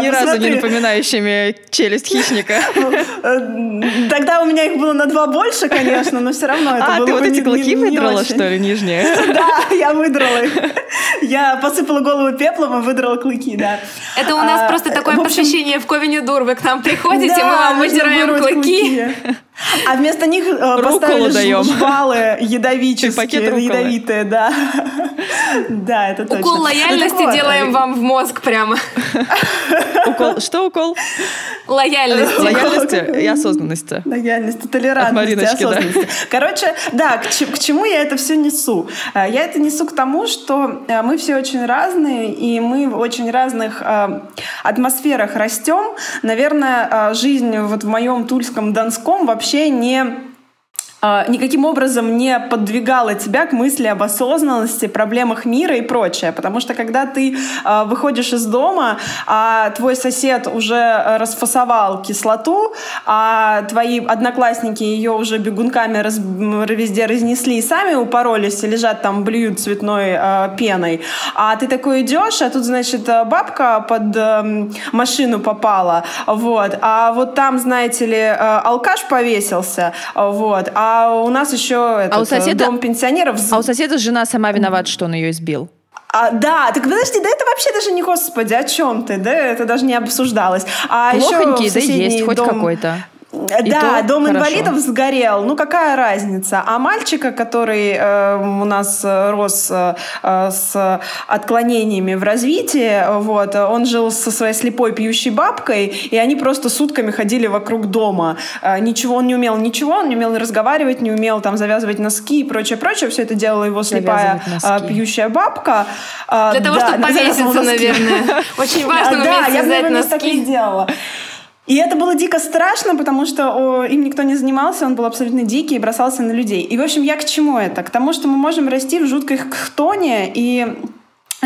ни разу не напоминающими челюсть хищника. (laughs) Тогда у меня их было на два больше, конечно, но все равно это А, было ты вот эти клыки выдрала, что ли, нижние? (laughs) Да, я выдрала их. Я посыпала голову пеплом и выдрала клыки, да. Это у нас А, просто такое общем, посвящение в Ковине Дур. Вы к нам приходите, да, мы вам выдираем вырвать клыки. А вместо них э, поставили жвалы ядовические, ядовитые, да. Да, это точно. Укол лояльности делаем вам в мозг прямо. Укол, что укол? Лояльности. Лояльности и осознанности. Лояльности, толерантности, осознанности. Короче, да, к чему я это все несу? Э, я это несу к тому, что э, мы все очень разные, и мы в очень разных э, атмосферах растем. Наверное, жизнь вот в моем Тульском Донском вообще не а, никаким образом не подвигала тебя к мысли об осознанности, проблемах мира и прочее. Потому что когда ты а, выходишь из дома, а твой сосед уже расфасовал кислоту, а твои одноклассники ее уже бегунками раз, везде разнесли и сами упоролись и лежат там, блюют цветной э, пеной, а ты такой идешь, а тут, значит, бабка под э, машину попала, вот, а вот там, знаете ли, э, алкаш повесился, вот, а а у нас еще этот, а у соседа, дом пенсионеров. А у соседа жена сама виновата, что он ее избил. А, да, так подожди, да это вообще даже не, господи, о чем ты, да, это даже не обсуждалось. А Плохонький, еще да есть, хоть какой-то. И да, дом хорошо. инвалидов сгорел. Ну какая разница? А мальчика, который э, у нас э, рос э, э, с отклонениями в развитии, вот, он жил со своей слепой пьющей бабкой, и они просто сутками ходили вокруг дома. Э, ничего он не умел, ничего, он не умел разговаривать, не умел там завязывать носки и прочее, прочее. Все это делала его слепая э, пьющая бабка. Э, Для того, да, чтобы (laughs) повеситься, наверное. Очень важно уметь связать носки. так и сделала. И это было дико страшно, потому что о, им никто не занимался, он был абсолютно дикий и бросался на людей. И, в общем, я к чему это? К тому, что мы можем расти в жуткой хтоне и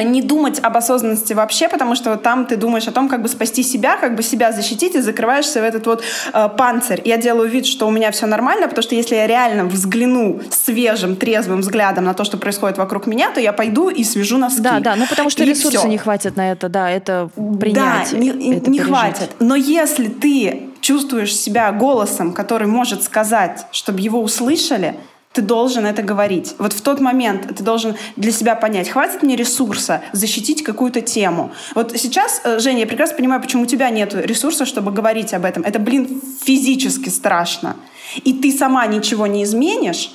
не думать об осознанности вообще, потому что там ты думаешь о том, как бы спасти себя, как бы себя защитить, и закрываешься в этот вот э, панцирь. Я делаю вид, что у меня все нормально, потому что если я реально взгляну свежим, трезвым взглядом на то, что происходит вокруг меня, то я пойду и свяжу носки. Да, да, ну потому что и ресурсов не хватит на это, да, это принять. Да, не, это не хватит. Но если ты чувствуешь себя голосом, который может сказать, чтобы его услышали, ты должен это говорить. Вот в тот момент ты должен для себя понять, хватит мне ресурса защитить какую-то тему. Вот сейчас, э, Женя, я прекрасно понимаю, почему у тебя нет ресурса, чтобы говорить об этом. Это, блин, физически страшно. И ты сама ничего не изменишь,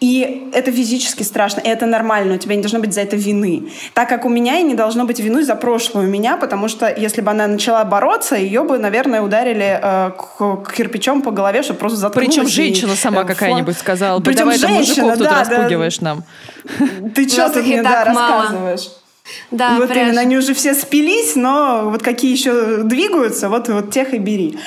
и это физически страшно, и это нормально, у тебя не должно быть за это вины. Так как у меня и не должно быть вины за прошлую меня, потому что если бы она начала бороться, ее бы, наверное, ударили э, кирпичом по голове, чтобы просто заткнулась. Причем женщина сама э, какая-нибудь сказала бы, Причем давай женщина, мужиков тут да, распугиваешь да. нам. Ты что тут мне да, рассказываешь? Да, вот именно, они уже все спились, но вот какие еще двигаются, вот, вот тех и бери.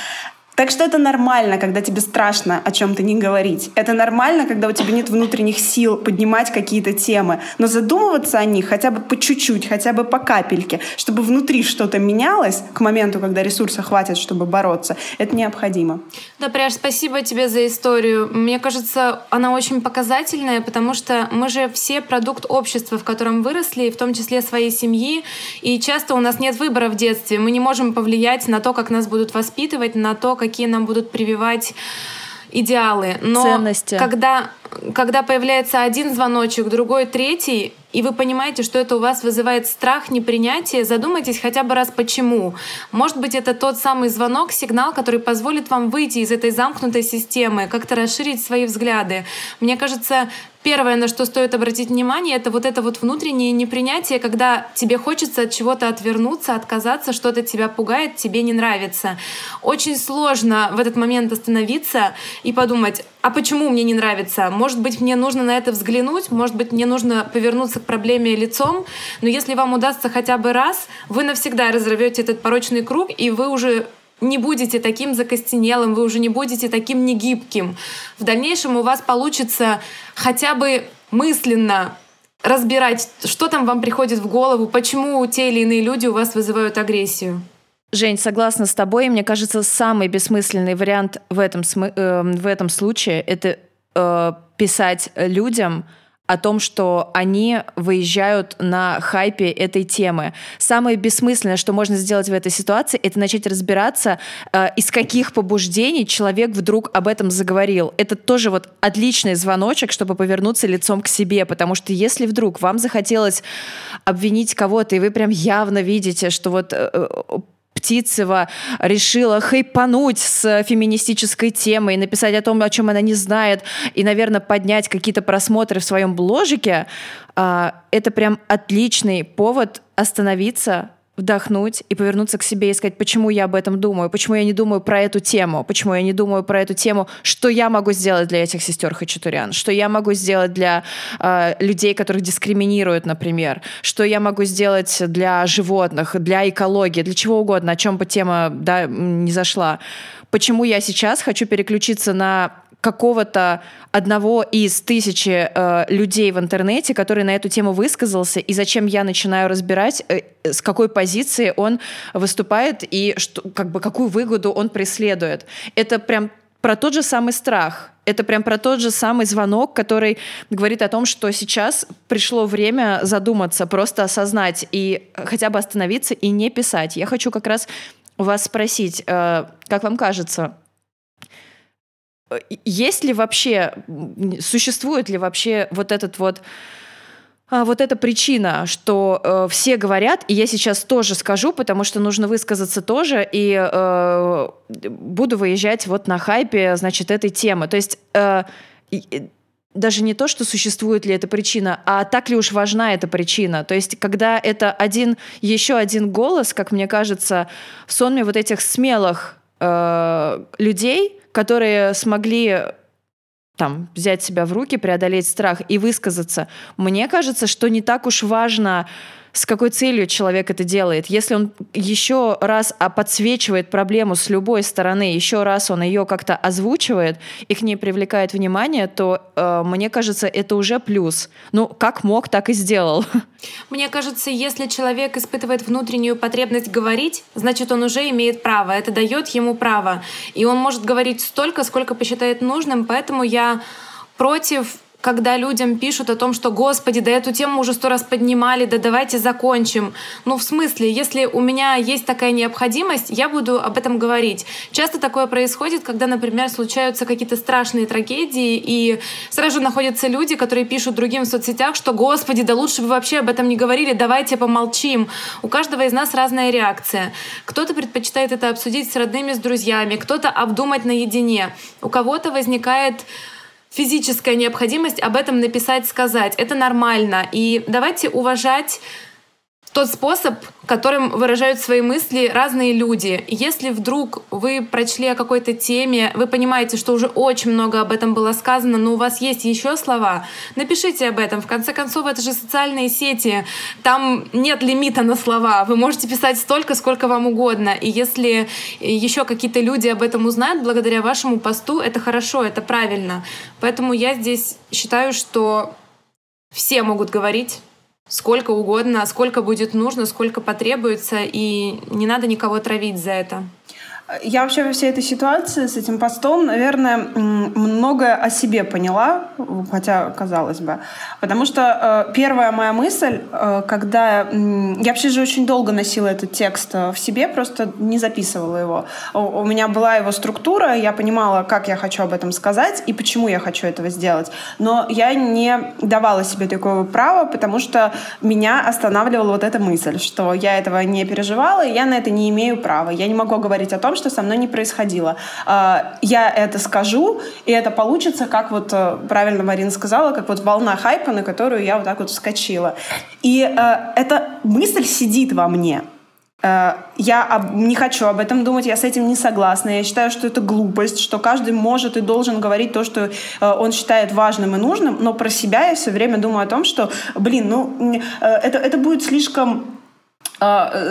Так что это нормально, когда тебе страшно о чем-то не говорить. Это нормально, когда у тебя нет внутренних сил поднимать какие-то темы. Но задумываться о них хотя бы по чуть-чуть, хотя бы по капельке, чтобы внутри что-то менялось к моменту, когда ресурса хватит, чтобы бороться, это необходимо. Да, Пряж, спасибо тебе за историю. Мне кажется, она очень показательная, потому что мы же все продукт общества, в котором выросли, в том числе своей семьи, и часто у нас нет выбора в детстве. Мы не можем повлиять на то, как нас будут воспитывать, на то, какие нам будут прививать идеалы. Но Ценности. Когда, когда появляется один звоночек, другой, третий, и вы понимаете, что это у вас вызывает страх, непринятие, задумайтесь хотя бы раз почему. Может быть, это тот самый звонок, сигнал, который позволит вам выйти из этой замкнутой системы, как-то расширить свои взгляды. Мне кажется, Первое, на что стоит обратить внимание, это вот это вот внутреннее непринятие, когда тебе хочется от чего-то отвернуться, отказаться, что-то тебя пугает, тебе не нравится. Очень сложно в этот момент остановиться и подумать, а почему мне не нравится? Может быть, мне нужно на это взглянуть, может быть, мне нужно повернуться к проблеме лицом, но если вам удастся хотя бы раз, вы навсегда разорвете этот порочный круг, и вы уже не будете таким закостенелым, вы уже не будете таким негибким. В дальнейшем у вас получится хотя бы мысленно разбирать, что там вам приходит в голову, почему те или иные люди у вас вызывают агрессию. Жень, согласна с тобой. Мне кажется, самый бессмысленный вариант в этом, э, в этом случае — это э, писать людям, о том, что они выезжают на хайпе этой темы. Самое бессмысленное, что можно сделать в этой ситуации, это начать разбираться, э, из каких побуждений человек вдруг об этом заговорил. Это тоже вот отличный звоночек, чтобы повернуться лицом к себе, потому что если вдруг вам захотелось обвинить кого-то, и вы прям явно видите, что вот э, Птицева решила хайпануть с феминистической темой, написать о том, о чем она не знает, и, наверное, поднять какие-то просмотры в своем бложике, а, это прям отличный повод остановиться, вдохнуть и повернуться к себе и сказать, почему я об этом думаю, почему я не думаю про эту тему, почему я не думаю про эту тему, что я могу сделать для этих сестер хачатурян, что я могу сделать для э, людей, которых дискриминируют, например, что я могу сделать для животных, для экологии, для чего угодно, о чем бы тема да, не зашла. Почему я сейчас хочу переключиться на какого-то одного из тысячи э, людей в интернете, который на эту тему высказался, и зачем я начинаю разбирать, э, с какой позиции он выступает и что, как бы, какую выгоду он преследует. Это прям про тот же самый страх. Это прям про тот же самый звонок, который говорит о том, что сейчас пришло время задуматься, просто осознать и хотя бы остановиться и не писать. Я хочу как раз вас спросить, э, как вам кажется, есть ли вообще, существует ли вообще вот этот вот а, вот эта причина, что э, все говорят, и я сейчас тоже скажу, потому что нужно высказаться тоже, и э, буду выезжать вот на хайпе, значит, этой темы. То есть э, даже не то, что существует ли эта причина, а так ли уж важна эта причина. То есть, когда это один, еще один голос, как мне кажется, в сонме вот этих смелых э, людей, которые смогли там, взять себя в руки, преодолеть страх и высказаться. Мне кажется, что не так уж важно с какой целью человек это делает. Если он еще раз а, подсвечивает проблему с любой стороны, еще раз он ее как-то озвучивает и к ней привлекает внимание, то э, мне кажется, это уже плюс. Ну, как мог, так и сделал. (laughs) Мне кажется, если человек испытывает внутреннюю потребность говорить, значит, он уже имеет право. Это дает ему право. И он может говорить столько, сколько посчитает нужным. Поэтому я против когда людям пишут о том, что «Господи, да эту тему уже сто раз поднимали, да давайте закончим». Ну, в смысле, если у меня есть такая необходимость, я буду об этом говорить. Часто такое происходит, когда, например, случаются какие-то страшные трагедии, и сразу находятся люди, которые пишут другим в соцсетях, что «Господи, да лучше бы вообще об этом не говорили, давайте помолчим». У каждого из нас разная реакция. Кто-то предпочитает это обсудить с родными, с друзьями, кто-то обдумать наедине. У кого-то возникает физическая необходимость об этом написать, сказать. Это нормально. И давайте уважать тот способ, которым выражают свои мысли разные люди. Если вдруг вы прочли о какой-то теме, вы понимаете, что уже очень много об этом было сказано, но у вас есть еще слова, напишите об этом. В конце концов, это же социальные сети. Там нет лимита на слова. Вы можете писать столько, сколько вам угодно. И если еще какие-то люди об этом узнают благодаря вашему посту, это хорошо, это правильно. Поэтому я здесь считаю, что все могут говорить сколько угодно, сколько будет нужно, сколько потребуется, и не надо никого травить за это. Я вообще во всей этой ситуации с этим постом, наверное, многое о себе поняла, хотя казалось бы. Потому что э, первая моя мысль, э, когда... Э, я вообще же очень долго носила этот текст э, в себе, просто не записывала его. У, у меня была его структура, я понимала, как я хочу об этом сказать и почему я хочу этого сделать. Но я не давала себе такого права, потому что меня останавливала вот эта мысль, что я этого не переживала, и я на это не имею права. Я не могу говорить о том, том, что со мной не происходило. А, я это скажу, и это получится, как вот э, правильно Марина сказала, как вот волна хайпа, на которую я вот так вот вскочила. И э, эта мысль сидит во мне. Э, я не хочу об этом думать, я с этим не согласна. Я считаю, что это глупость, что каждый может и должен говорить то, что он считает важным и нужным, но про себя я все время думаю о том, что, блин, ну, это, это будет слишком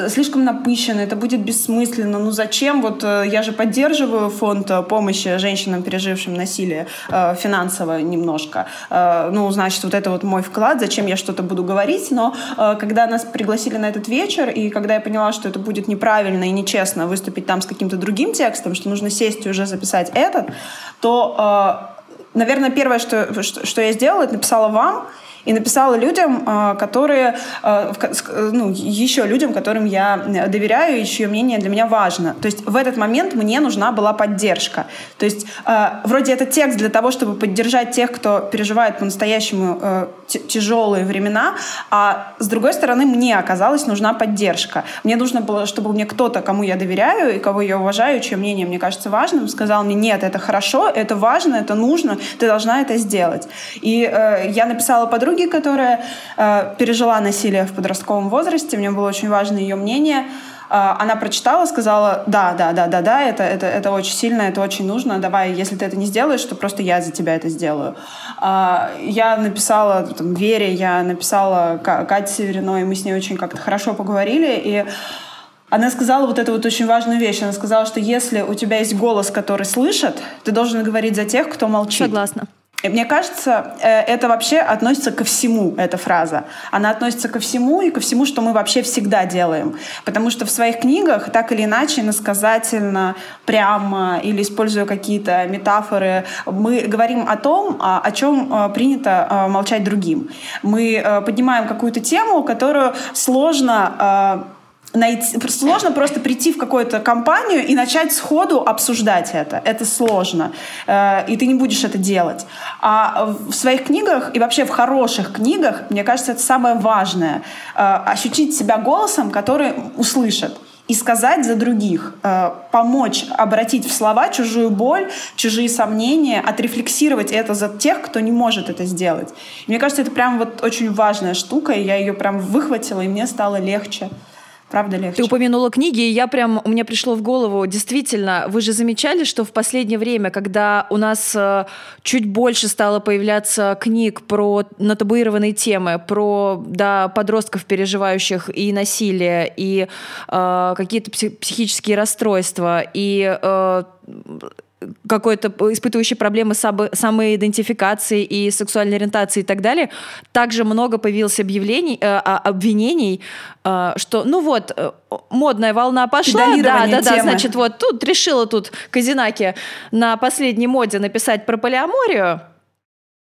слишком напыщенно, это будет бессмысленно. Ну зачем? Вот э, я же поддерживаю фонд э, помощи женщинам, пережившим насилие финансово немножко. Ну, значит, вот это вот мой вклад, зачем я что-то буду говорить. Но когда нас пригласили на этот вечер, и когда я поняла, что это будет неправильно и нечестно выступить там с каким-то другим текстом, что нужно сесть и уже записать этот, то, наверное, первое, что, что я сделала, это написала вам, и написала людям, э, которые, э, ну, еще людям, которым я доверяю, и чье мнение для меня важно. То есть в этот момент мне нужна была поддержка. То есть вроде это текст для того, чтобы поддержать тех, кто переживает по-настоящему тяжелые времена, а с другой стороны мне оказалась нужна поддержка. Мне нужно было, чтобы мне кто-то, кому я доверяю и кого я уважаю, чье мнение мне кажется важным, сказал мне, нет, это хорошо, это важно, это нужно, ты должна это сделать. И э, я написала подруге, которая э, пережила насилие в подростковом возрасте, мне было очень важно ее мнение. Э, она прочитала, сказала, да, да, да, да, да, это, это, это очень сильно, это очень нужно, давай, если ты это не сделаешь, то просто я за тебя это сделаю. Э, я написала там, Вере, я написала Кате Севериной, мы с ней очень как-то хорошо поговорили, и она сказала вот эту вот очень важную вещь. Она сказала, что если у тебя есть голос, который слышит, ты должен говорить за тех, кто молчит. Согласна. Мне кажется, э, это вообще относится ко всему, эта фраза. Она относится ко всему и ко всему, что мы вообще всегда делаем. Потому что в своих книгах, так или иначе, насказательно, прямо или используя какие-то метафоры, мы говорим о том, а, о чем э, принято э, молчать другим. Мы поднимаем какую-то тему, которую сложно найти, сложно просто прийти в какую-то компанию и начать сходу обсуждать это. Это сложно. Э, и ты не будешь это делать. А в своих книгах и вообще в хороших книгах, мне кажется, это самое важное. Э, ощутить себя голосом, который услышат и сказать за других, э, помочь обратить в слова чужую боль, чужие сомнения, отрефлексировать это за тех, кто не может это сделать. Мне кажется, это прям вот очень важная штука, и я ее прям выхватила, и мне стало легче. Правда легче. Ты упомянула книги, и я прям, у меня пришло в голову, действительно, вы же замечали, что в последнее время, когда у нас э, чуть больше стало появляться книг про натабуированные темы, про да, подростков, переживающих и насилие, и э, какие-то психические расстройства, и э, какой-то испытывающий проблемы самоидентификации и сексуальной ориентации и так далее, также много появилось объявлений, э, а, обвинений, э, что ну вот э, модная волна пошла, да, да, да, значит вот тут решила тут Казинаки на последней моде написать про полиаморию,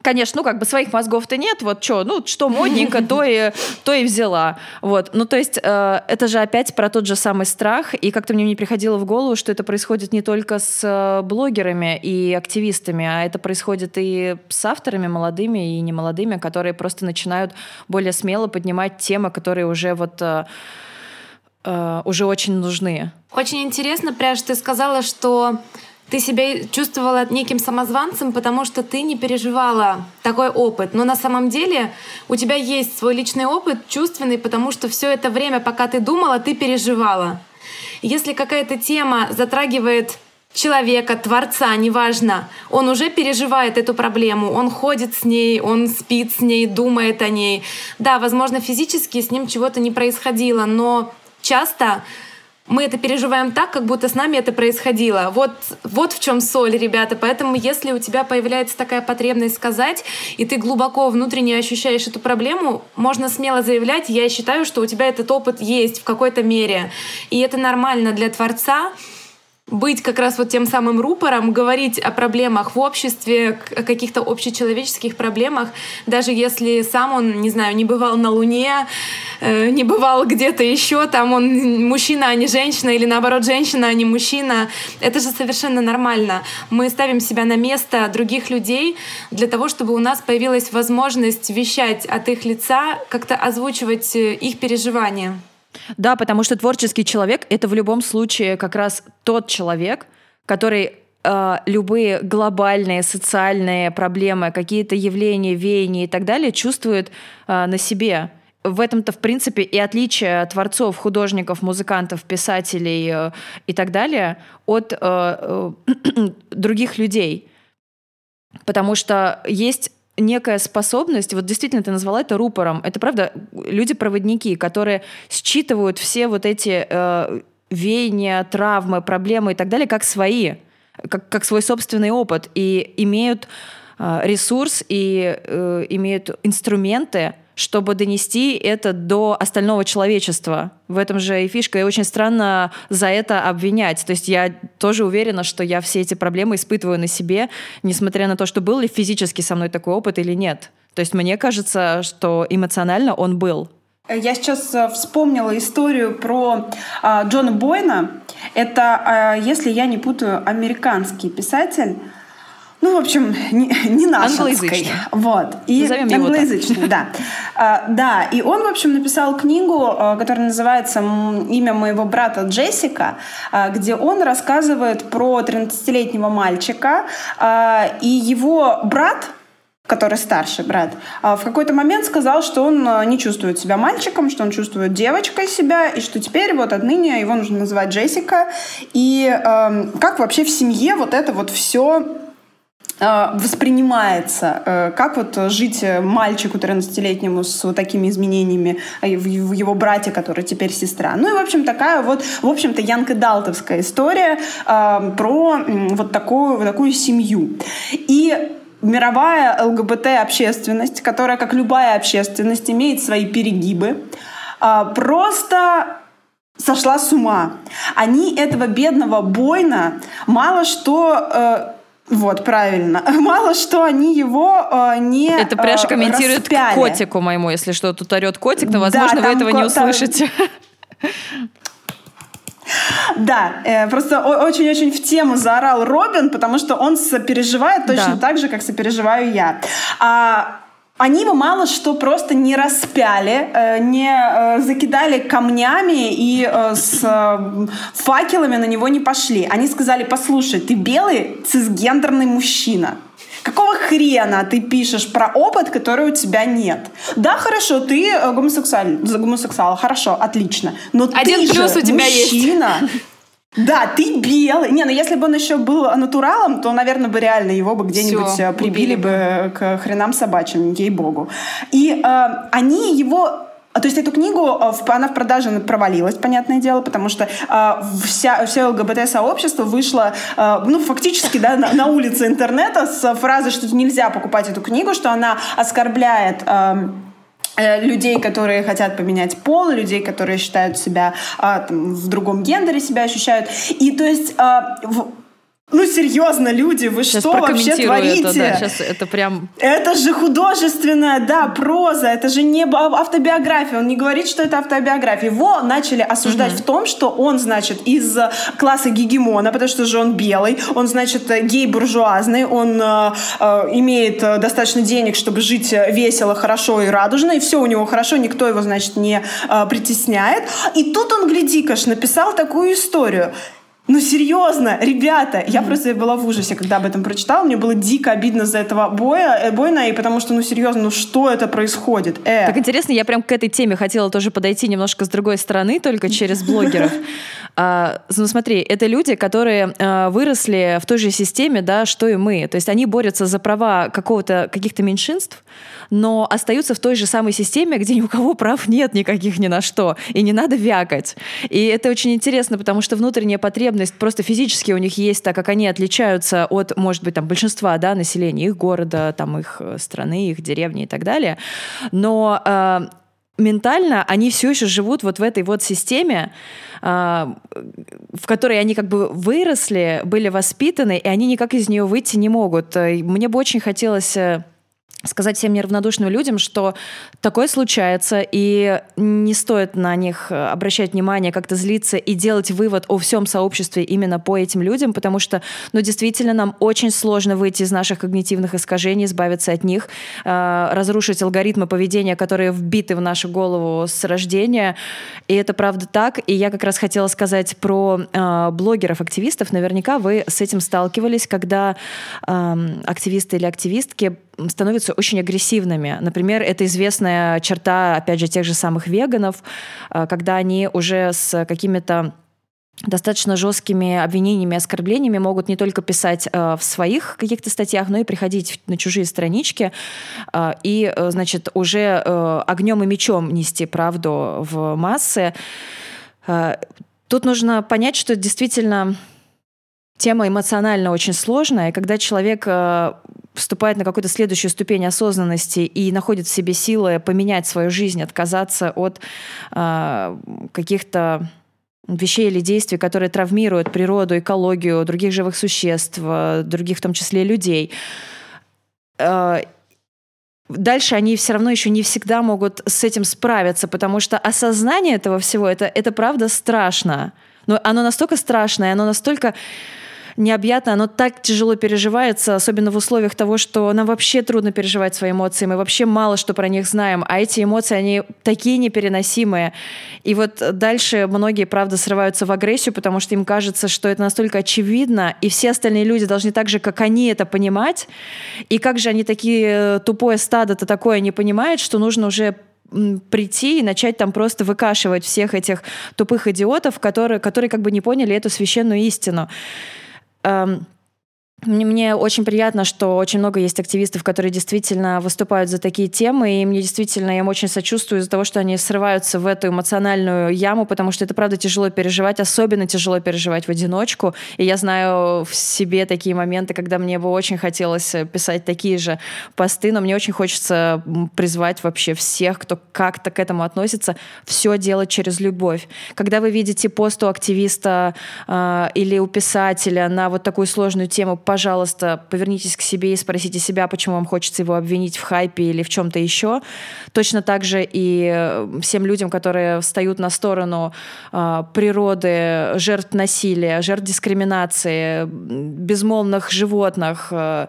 конечно, ну, как бы своих мозгов-то нет, вот что, ну, что модненько, то и, то и взяла. Вот. Ну, то есть э, это же опять про тот же самый страх, и как-то мне не приходило в голову, что это происходит не только с э, блогерами и активистами, а это происходит и с авторами молодыми и немолодыми, которые просто начинают более смело поднимать темы, которые уже вот э, э, уже очень нужны. Очень интересно, Пряж, ты сказала, что ты себя чувствовала неким самозванцем, потому что ты не переживала такой опыт. Но на самом деле у тебя есть свой личный опыт, чувственный, потому что все это время, пока ты думала, ты переживала. Если какая-то тема затрагивает человека, творца, неважно, он уже переживает эту проблему, он ходит с ней, он спит с ней, думает о ней. Да, возможно, физически с ним чего-то не происходило, но часто мы это переживаем так, как будто с нами это происходило. Вот, вот в чем соль, ребята. Поэтому, если у тебя появляется такая потребность сказать, и ты глубоко внутренне ощущаешь эту проблему, можно смело заявлять, я считаю, что у тебя этот опыт есть в какой-то мере. И это нормально для Творца быть как раз вот тем самым рупором, говорить о проблемах в обществе, о каких-то общечеловеческих проблемах, даже если сам он, не знаю, не бывал на Луне, э, не бывал где-то еще, там он мужчина, а не женщина, или наоборот, женщина, а не мужчина. Это же совершенно нормально. Мы ставим себя на место других людей для того, чтобы у нас появилась возможность вещать от их лица, как-то озвучивать э, их переживания. Да, потому что творческий человек — это в любом случае как раз тот человек, который э, любые глобальные социальные проблемы, какие-то явления, веяния и так далее чувствует э, на себе. В этом-то, в принципе, и отличие творцов, художников, музыкантов, писателей э, и так далее от э, э, (clears throat) других людей. Потому что есть некая способность, вот действительно ты назвала это рупором, это правда люди-проводники, которые считывают все вот эти э, веяния, травмы, проблемы и так далее как свои, как, как свой собственный опыт и имеют э, ресурс и э, имеют инструменты, чтобы донести это до остального человечества. В этом же и фишка. И очень странно за это обвинять. То есть я тоже уверена, что я все эти проблемы испытываю на себе, несмотря на то, что был ли физически со мной такой опыт или нет. То есть мне кажется, что эмоционально он был. Я сейчас э, вспомнила историю про э, Джона Бойна. Это, э, если я не путаю, американский писатель. Ну, в общем, не, не нашинский. Вот. И Назовем его англоязычный, да. А, да, и он, в общем, написал книгу, а, которая называется «Имя моего брата Джессика», а, где он рассказывает про 13-летнего мальчика, и его брат, который старший брат, в какой-то момент сказал, что он не чувствует себя мальчиком, что он чувствует девочкой себя, и что теперь вот отныне его нужно называть Джессика. И э, как вообще в семье вот это вот все Э, воспринимается, э, как вот жить мальчику 13-летнему с вот такими изменениями э, в его брате, который теперь сестра. Ну и, в общем, такая вот, в общем-то, Янка Далтовская история про вот такую, вот такую семью. И мировая ЛГБТ-общественность, которая, как любая общественность, имеет свои перегибы, просто сошла с ума. Они этого бедного Бойна мало что вот, правильно. (laughs) Мало что они его э, не Это Пряша э, комментирует распяли. котику моему, если что, тут орет котик, но, возможно, да, вы этого не услышите. (laughs) Да, э, просто очень-очень в тему заорал Робин, потому что он сопереживает точно да. так же, как сопереживаю я. А они его мало что просто не распяли, э, не э, закидали камнями и э, с факелами на него не пошли. Они сказали, послушай, ты белый цисгендерный мужчина. Какого хрена ты пишешь про опыт, который у тебя нет? Да, хорошо, ты гомосексуал, гомосексуал, хорошо, отлично. Но Один ты плюс же у тебя мужчина. есть. Да, ты белый. Не, ну если бы он еще был натуралом, то, наверное, бы реально его бы где-нибудь Всё, прибили бы к хренам собачьим, ей-богу. И э, они его а, то есть эту книгу, она в продаже провалилась, понятное дело, потому что э, вся, все ЛГБТ-сообщество вышло, э, ну, фактически, да, на, на улице интернета с фразой, что нельзя покупать эту книгу, что она оскорбляет... Э, Э, людей, которые хотят поменять пол, людей, которые считают себя а, там, в другом гендере себя ощущают. И то есть а, в, ну, серьезно, люди, вы Сейчас что вообще творите? Это, да. Сейчас это прям... Это же художественная, да, проза, это же не автобиография. Он не говорит, что это автобиография. Его начали осуждать угу. в том, что он, значит, из класса гегемона, потому что же он белый, он, значит, гей-буржуазный, он э, э, имеет достаточно денег, чтобы жить весело, хорошо и радужно, и все у него хорошо, никто его, значит, не э, притесняет. И тут он, гляди-каш, написал такую историю. Ну серьезно, ребята, mm-hmm. я просто была в ужасе, когда об этом прочитала. Мне было дико обидно за этого боя, э, Бойна, и потому что, ну серьезно, ну что это происходит? Э. Так интересно, я прям к этой теме хотела тоже подойти немножко с другой стороны, только через блогеров. (laughs) А, ну смотри, это люди, которые а, выросли в той же системе, да, что и мы. То есть они борются за права какого-то каких-то меньшинств, но остаются в той же самой системе, где ни у кого прав нет никаких ни на что, и не надо вякать. И это очень интересно, потому что внутренняя потребность просто физически у них есть, так как они отличаются от, может быть, там, большинства да, населения их города, там, их э, страны, их деревни и так далее. Но э, ментально они все еще живут вот в этой вот системе, э, в которой они как бы выросли, были воспитаны, и они никак из нее выйти не могут. Мне бы очень хотелось э, сказать всем неравнодушным людям, что такое случается, и не стоит на них э, обращать внимание, как-то злиться и делать вывод о всем сообществе именно по этим людям, потому что, ну, действительно, нам очень сложно выйти из наших когнитивных искажений, избавиться от них, э, разрушить алгоритмы поведения, которые вбиты в нашу голову с рождения. И это правда так. И я как раз хотела сказать про э, блогеров, активистов. Наверняка вы с этим сталкивались, когда э, активисты или активистки становятся очень агрессивными. Например, это известная черта, опять же, тех же самых веганов, э, когда они уже с какими-то достаточно жесткими обвинениями, оскорблениями могут не только писать э, в своих каких-то статьях, но и приходить на чужие странички э, и, э, значит, уже э, огнем и мечом нести правду в массы. Э, тут нужно понять, что действительно тема эмоционально очень сложная, когда человек э, вступает на какую-то следующую ступень осознанности и находит в себе силы поменять свою жизнь, отказаться от э, каких-то вещей или действий, которые травмируют природу, экологию, других живых существ, э, других в том числе людей. Э, дальше они все равно еще не всегда могут с этим справиться, потому что осознание этого всего, это, это правда страшно. Но оно настолько страшное, оно настолько необъятно, оно так тяжело переживается, особенно в условиях того, что нам вообще трудно переживать свои эмоции, мы вообще мало что про них знаем, а эти эмоции, они такие непереносимые. И вот дальше многие, правда, срываются в агрессию, потому что им кажется, что это настолько очевидно, и все остальные люди должны так же, как они это понимать, и как же они такие тупое стадо-то такое не понимают, что нужно уже прийти и начать там просто выкашивать всех этих тупых идиотов, которые, которые как бы не поняли эту священную истину. Um, Мне очень приятно, что очень много есть активистов, которые действительно выступают за такие темы, и мне действительно, я им очень сочувствую из-за того, что они срываются в эту эмоциональную яму, потому что это, правда, тяжело переживать, особенно тяжело переживать в одиночку. И я знаю в себе такие моменты, когда мне бы очень хотелось писать такие же посты, но мне очень хочется призвать вообще всех, кто как-то к этому относится, все делать через любовь. Когда вы видите пост у активиста э, или у писателя на вот такую сложную тему, пожалуйста, повернитесь к себе и спросите себя, почему вам хочется его обвинить в хайпе или в чем-то еще. Точно так же и э, всем людям, которые встают на сторону э, природы, жертв насилия, жертв дискриминации, безмолвных животных, э,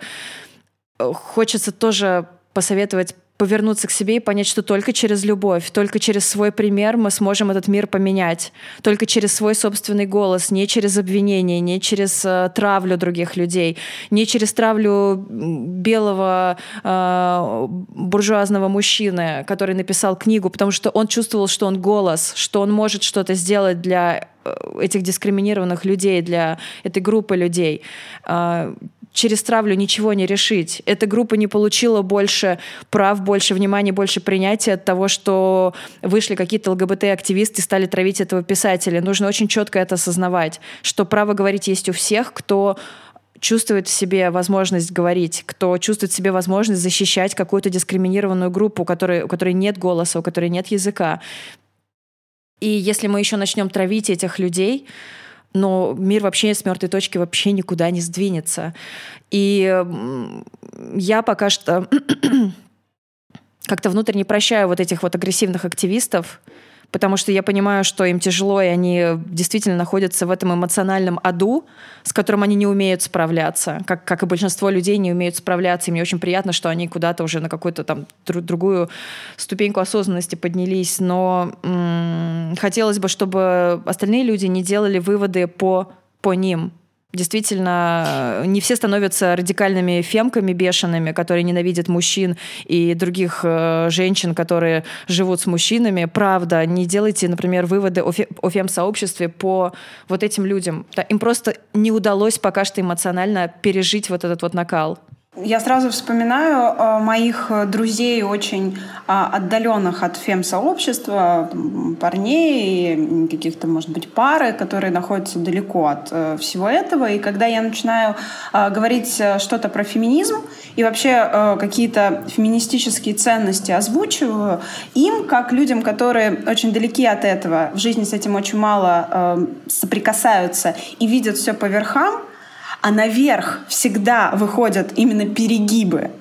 хочется тоже посоветовать повернуться к себе и понять, что только через любовь, только через свой пример мы сможем этот мир поменять. Только через свой собственный голос, не через обвинение, не через э, травлю других людей, не через травлю белого э, буржуазного мужчины, который написал книгу, потому что он чувствовал, что он голос, что он может что-то сделать для э, этих дискриминированных людей, для этой группы людей. Э, через травлю ничего не решить. Эта группа не получила больше прав, больше внимания, больше принятия от того, что вышли какие-то ЛГБТ-активисты и стали травить этого писателя. Нужно очень четко это осознавать, что право говорить есть у всех, кто чувствует в себе возможность говорить, кто чувствует в себе возможность защищать какую-то дискриминированную группу, у которой, у которой нет голоса, у которой нет языка. И если мы еще начнем травить этих людей, но мир вообще с мертвой точки вообще никуда не сдвинется. И я пока что (clears throat) как-то внутренне прощаю вот этих вот агрессивных активистов, потому что я понимаю, что им тяжело, и они действительно находятся в этом эмоциональном аду, с которым они не умеют справляться, как, как и большинство людей не умеют справляться. И мне очень приятно, что они куда-то уже на какую-то там дру- другую ступеньку осознанности поднялись. Но м- хотелось бы, чтобы остальные люди не делали выводы по, по ним, Действительно, не все становятся радикальными фемками бешеными, которые ненавидят мужчин и других э, женщин, которые живут с мужчинами. Правда, не делайте, например, выводы о, фе- о фем-сообществе по вот этим людям. Им просто не удалось пока что эмоционально пережить вот этот вот накал. Я сразу вспоминаю э, моих друзей очень а, отдаленных от фем-сообщества, парней, каких-то, может быть, пары, которые находятся далеко от э, всего этого. И когда я начинаю говорить э, что-то про феминизм и вообще какие-то феминистические ценности озвучиваю, им, как людям, которые очень далеки от этого, в жизни с этим очень мало соприкасаются и видят все по верхам, а наверх всегда выходят именно перегибы.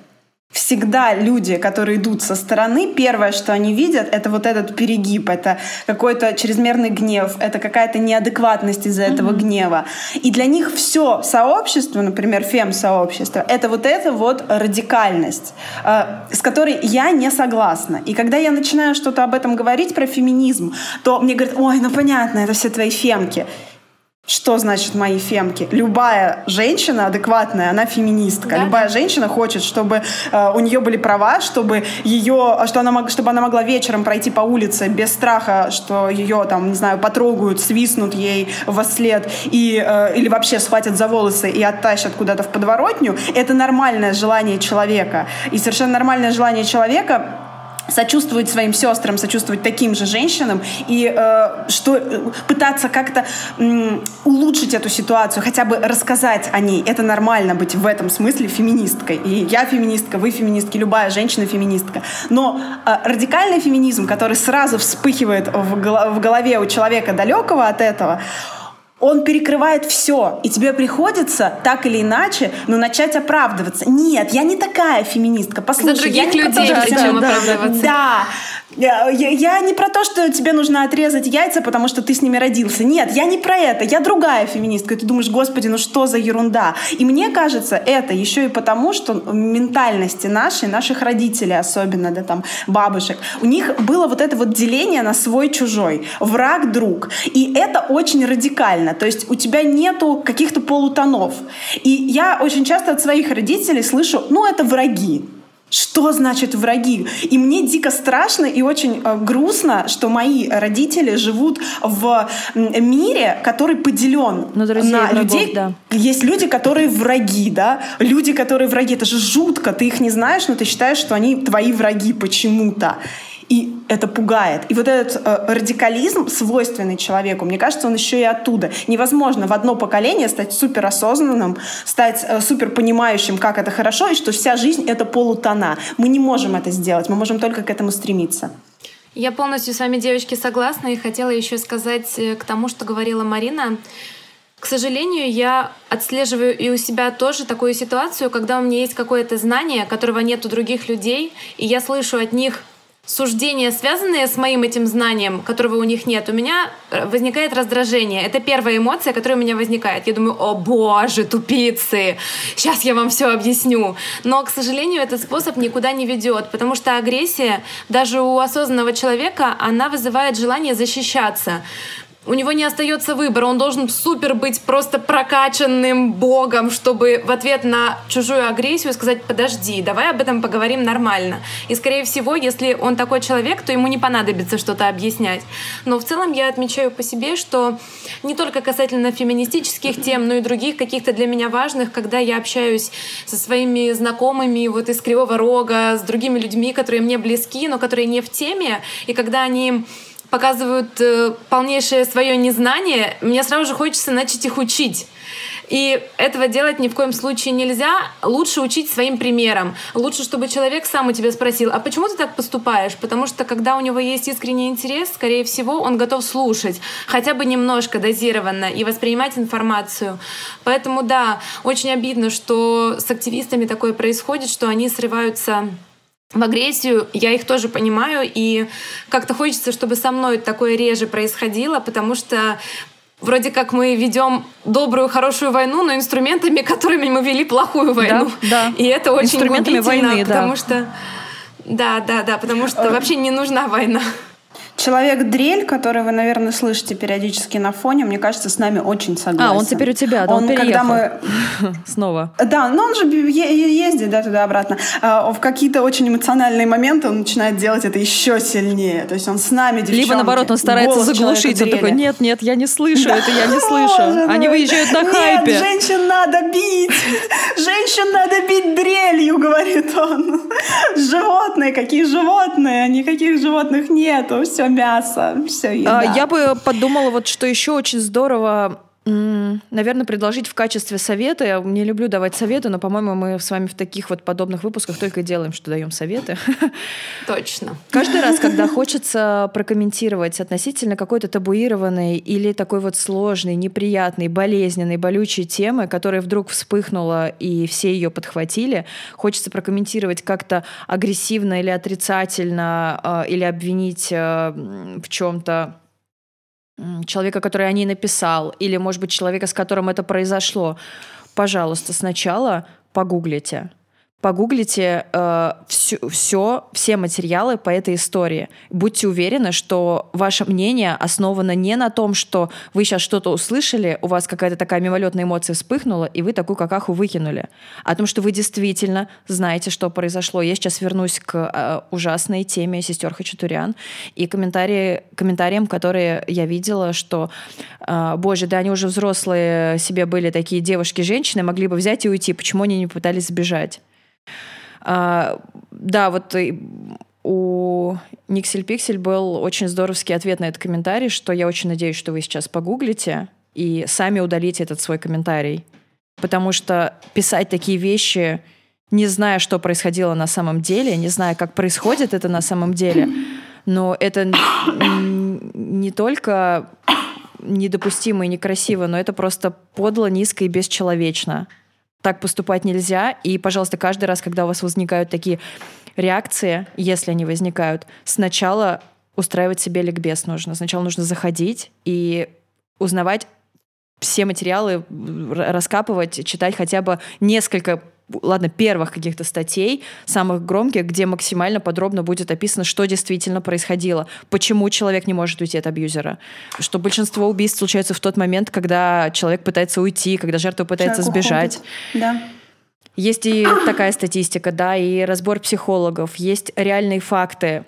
Всегда люди, которые идут со стороны, первое, что они видят, это вот этот перегиб, это какой-то чрезмерный гнев, это какая-то неадекватность из-за mm-hmm. этого гнева. И для них все сообщество, например, фем-сообщество, это вот эта вот радикальность, э, с которой я не согласна. И когда я начинаю что-то об этом говорить, про феминизм, то мне говорят, ой, ну понятно, это все твои фемки. Что значит мои фемки? Любая женщина адекватная, она феминистка. Да. Любая женщина хочет, чтобы э, у нее были права, чтобы ее, что она, чтобы она могла вечером пройти по улице без страха, что ее там, не знаю, потрогают, свистнут ей во след и, э, или вообще схватят за волосы и оттащат куда-то в подворотню. Это нормальное желание человека. И совершенно нормальное желание человека сочувствовать своим сестрам, сочувствовать таким же женщинам и э, что э, пытаться как-то э, улучшить эту ситуацию, хотя бы рассказать о ней. Это нормально быть в этом смысле феминисткой. И я феминистка, вы феминистки, любая женщина феминистка. Но э, радикальный феминизм, который сразу вспыхивает в, в голове у человека далекого от этого, он перекрывает все, и тебе приходится так или иначе, ну, начать оправдываться. Нет, я не такая феминистка. Послушай, За других я не людей причем да, оправдываться. Да, я, я не про то, что тебе нужно отрезать яйца, потому что ты с ними родился. Нет, я не про это. Я другая феминистка. И ты думаешь, господи, ну что за ерунда? И мне кажется, это еще и потому, что ментальности нашей, наших родителей особенно, да, там, бабушек, у них было вот это вот деление на свой-чужой. Враг-друг. И это очень радикально. То есть у тебя нету каких-то полутонов. И я очень часто от своих родителей слышу, ну, это враги. Что значит враги? И мне дико страшно и очень э, грустно, что мои родители живут в мире, который поделен на, врагов, людей. Да. Есть люди, которые враги, да? Люди, которые враги. Это же жутко. Ты их не знаешь, но ты считаешь, что они твои враги почему-то. И это пугает. И вот этот э, радикализм, свойственный человеку, мне кажется, он еще и оттуда. Невозможно в одно поколение стать суперосознанным, стать э, супер понимающим, как это хорошо, и что вся жизнь — это полутона. Мы не можем это сделать, мы можем только к этому стремиться. Я полностью с вами, девочки, согласна и хотела еще сказать э, к тому, что говорила Марина. К сожалению, я отслеживаю и у себя тоже такую ситуацию, когда у меня есть какое-то знание, которого нет у других людей, и я слышу от них суждения, связанные с моим этим знанием, которого у них нет, у меня э, возникает раздражение. Это первая эмоция, которая у меня возникает. Я думаю, о боже, тупицы, сейчас я вам все объясню. Но, к сожалению, этот способ никуда не ведет, потому что агрессия даже у осознанного человека, она вызывает желание защищаться у него не остается выбора, он должен супер быть просто прокачанным богом, чтобы в ответ на чужую агрессию сказать, подожди, давай об этом поговорим нормально. И, скорее всего, если он такой человек, то ему не понадобится что-то объяснять. Но в целом я отмечаю по себе, что не только касательно феминистических тем, но и других каких-то для меня важных, когда я общаюсь со своими знакомыми вот из Кривого Рога, с другими людьми, которые мне близки, но которые не в теме, и когда они показывают э, полнейшее свое незнание, мне сразу же хочется начать их учить. И этого делать ни в коем случае нельзя. Лучше учить своим примером. Лучше, чтобы человек сам у тебя спросил, а почему ты так поступаешь? Потому что когда у него есть искренний интерес, скорее всего, он готов слушать, хотя бы немножко дозированно и воспринимать информацию. Поэтому да, очень обидно, что с активистами такое происходит, что они срываются в агрессию, я их тоже понимаю, и как-то хочется, чтобы со мной такое реже происходило, потому что вроде как мы ведем добрую, хорошую войну, но инструментами, которыми мы вели плохую войну. Да, да. И это очень инструментами войны, потому да. что да, да, да, потому что вообще не нужна война. Человек-дрель, который вы, наверное, слышите периодически на фоне, мне кажется, с нами очень согласен. А, он теперь у тебя, да, он, он когда мы (laughs) снова. Да, но он же ездит да, туда-обратно. А, в какие-то очень эмоциональные моменты он начинает делать это еще сильнее. То есть он с нами, девчонки. Либо, наоборот, он старается заглушить. Он такой, нет, нет, я не слышу это, я не слышу. Они выезжают на хайпе. Нет, женщин надо бить! Женщин надо бить дрелью, говорит он. Животные, какие животные? Никаких животных нету. Все все мясо, все еда. А, я бы подумала, вот что еще очень здорово Наверное, предложить в качестве совета. Я не люблю давать советы, но, по-моему, мы с вами в таких вот подобных выпусках только и делаем, что даем советы. (laughs) Точно. Каждый раз, когда хочется прокомментировать относительно какой-то табуированной или такой вот сложной, неприятной, болезненной, болючей темы, которая вдруг вспыхнула и все ее подхватили, хочется прокомментировать как-то агрессивно или отрицательно, а, или обвинить а, в чем-то человека, который о ней написал, или, может быть, человека, с которым это произошло, пожалуйста, сначала погуглите погуглите э, все, все, все материалы по этой истории. Будьте уверены, что ваше мнение основано не на том, что вы сейчас что-то услышали, у вас какая-то такая мимолетная эмоция вспыхнула, и вы такую какаху выкинули. А о том, что вы действительно знаете, что произошло. Я сейчас вернусь к э, ужасной теме сестер Хачатурян и комментарии, комментариям, которые я видела, что, э, боже, да они уже взрослые себе были такие девушки-женщины, могли бы взять и уйти. Почему они не пытались сбежать? А, да, вот у Никсель Пиксель был очень здоровский ответ на этот комментарий, что я очень надеюсь, что вы сейчас погуглите и сами удалите этот свой комментарий. Потому что писать такие вещи, не зная, что происходило на самом деле, не зная, как происходит это на самом деле, но это не только недопустимо и некрасиво, но это просто подло, низко и бесчеловечно. Так поступать нельзя. И, пожалуйста, каждый раз, когда у вас возникают такие реакции, если они возникают, сначала устраивать себе ликбез нужно. Сначала нужно заходить и узнавать все материалы, раскапывать, читать хотя бы несколько ладно, первых каких-то статей, самых громких, где максимально подробно будет описано, что действительно происходило, почему человек не может уйти от абьюзера, что большинство убийств случается в тот момент, когда человек пытается уйти, когда жертва пытается человек сбежать. Уходит. Да. Есть и (coughs) такая статистика, да, и разбор психологов, есть реальные факты,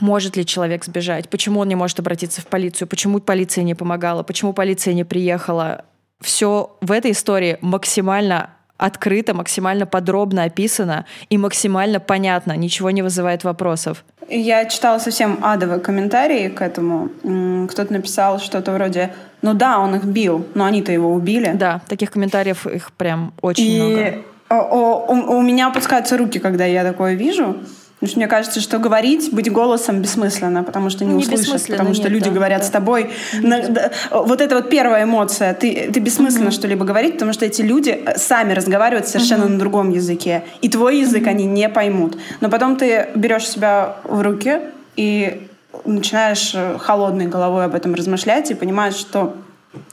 может ли человек сбежать, почему он не может обратиться в полицию, почему полиция не помогала, почему полиция не приехала. Все в этой истории максимально открыто, максимально подробно описано и максимально понятно, ничего не вызывает вопросов. Я читала совсем адовые комментарии к этому. Кто-то написал что-то вроде «Ну да, он их бил, но они-то его убили». Да, таких комментариев их прям очень и много. У, у меня опускаются руки, когда я такое вижу. Потому что мне кажется, что говорить, быть голосом бессмысленно, потому что не, не услышат, потому что нет, люди да, говорят да. с тобой. На, да, вот это вот первая эмоция. Ты, ты бессмысленно угу. что-либо говорить, потому что эти люди э, сами разговаривают совершенно угу. на другом языке. И твой язык угу. они не поймут. Но потом ты берешь себя в руки и начинаешь э, холодной головой об этом размышлять и понимаешь, что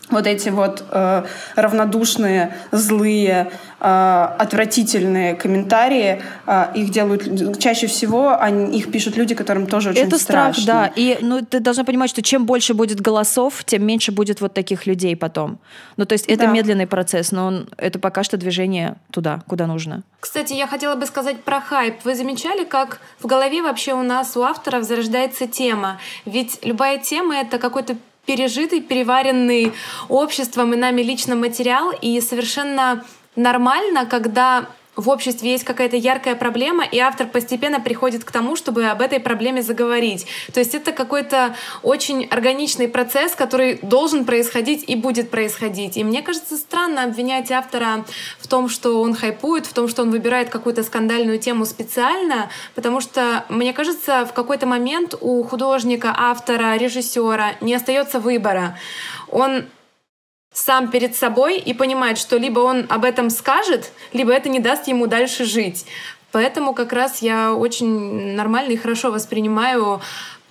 вот эти вот э, равнодушные, злые, отвратительные комментарии, э, их делают чаще всего, они, их пишут люди, которым тоже очень Это страшно. страх, да. И ну, ты должна понимать, что чем больше будет голосов, тем меньше будет вот таких людей потом. Ну, то есть это да. медленный процесс, но он, это пока что движение туда, куда нужно. Кстати, я хотела бы сказать про хайп. Вы замечали, как в голове вообще у нас, у авторов зарождается тема? Ведь любая тема — это какой-то пережитый, переваренный обществом и нами лично материал, и совершенно нормально, когда в обществе есть какая-то яркая проблема, и автор постепенно приходит к тому, чтобы об этой проблеме заговорить. То есть это какой-то очень органичный процесс, который должен происходить и будет происходить. И мне кажется странно обвинять автора в том, что он хайпует, в том, что он выбирает какую-то скандальную тему специально, потому что, мне кажется, в какой-то момент у художника, автора, режиссера не остается выбора. Он сам перед собой и понимает, что либо он об этом скажет, либо это не даст ему дальше жить. Поэтому как раз я очень нормально и хорошо воспринимаю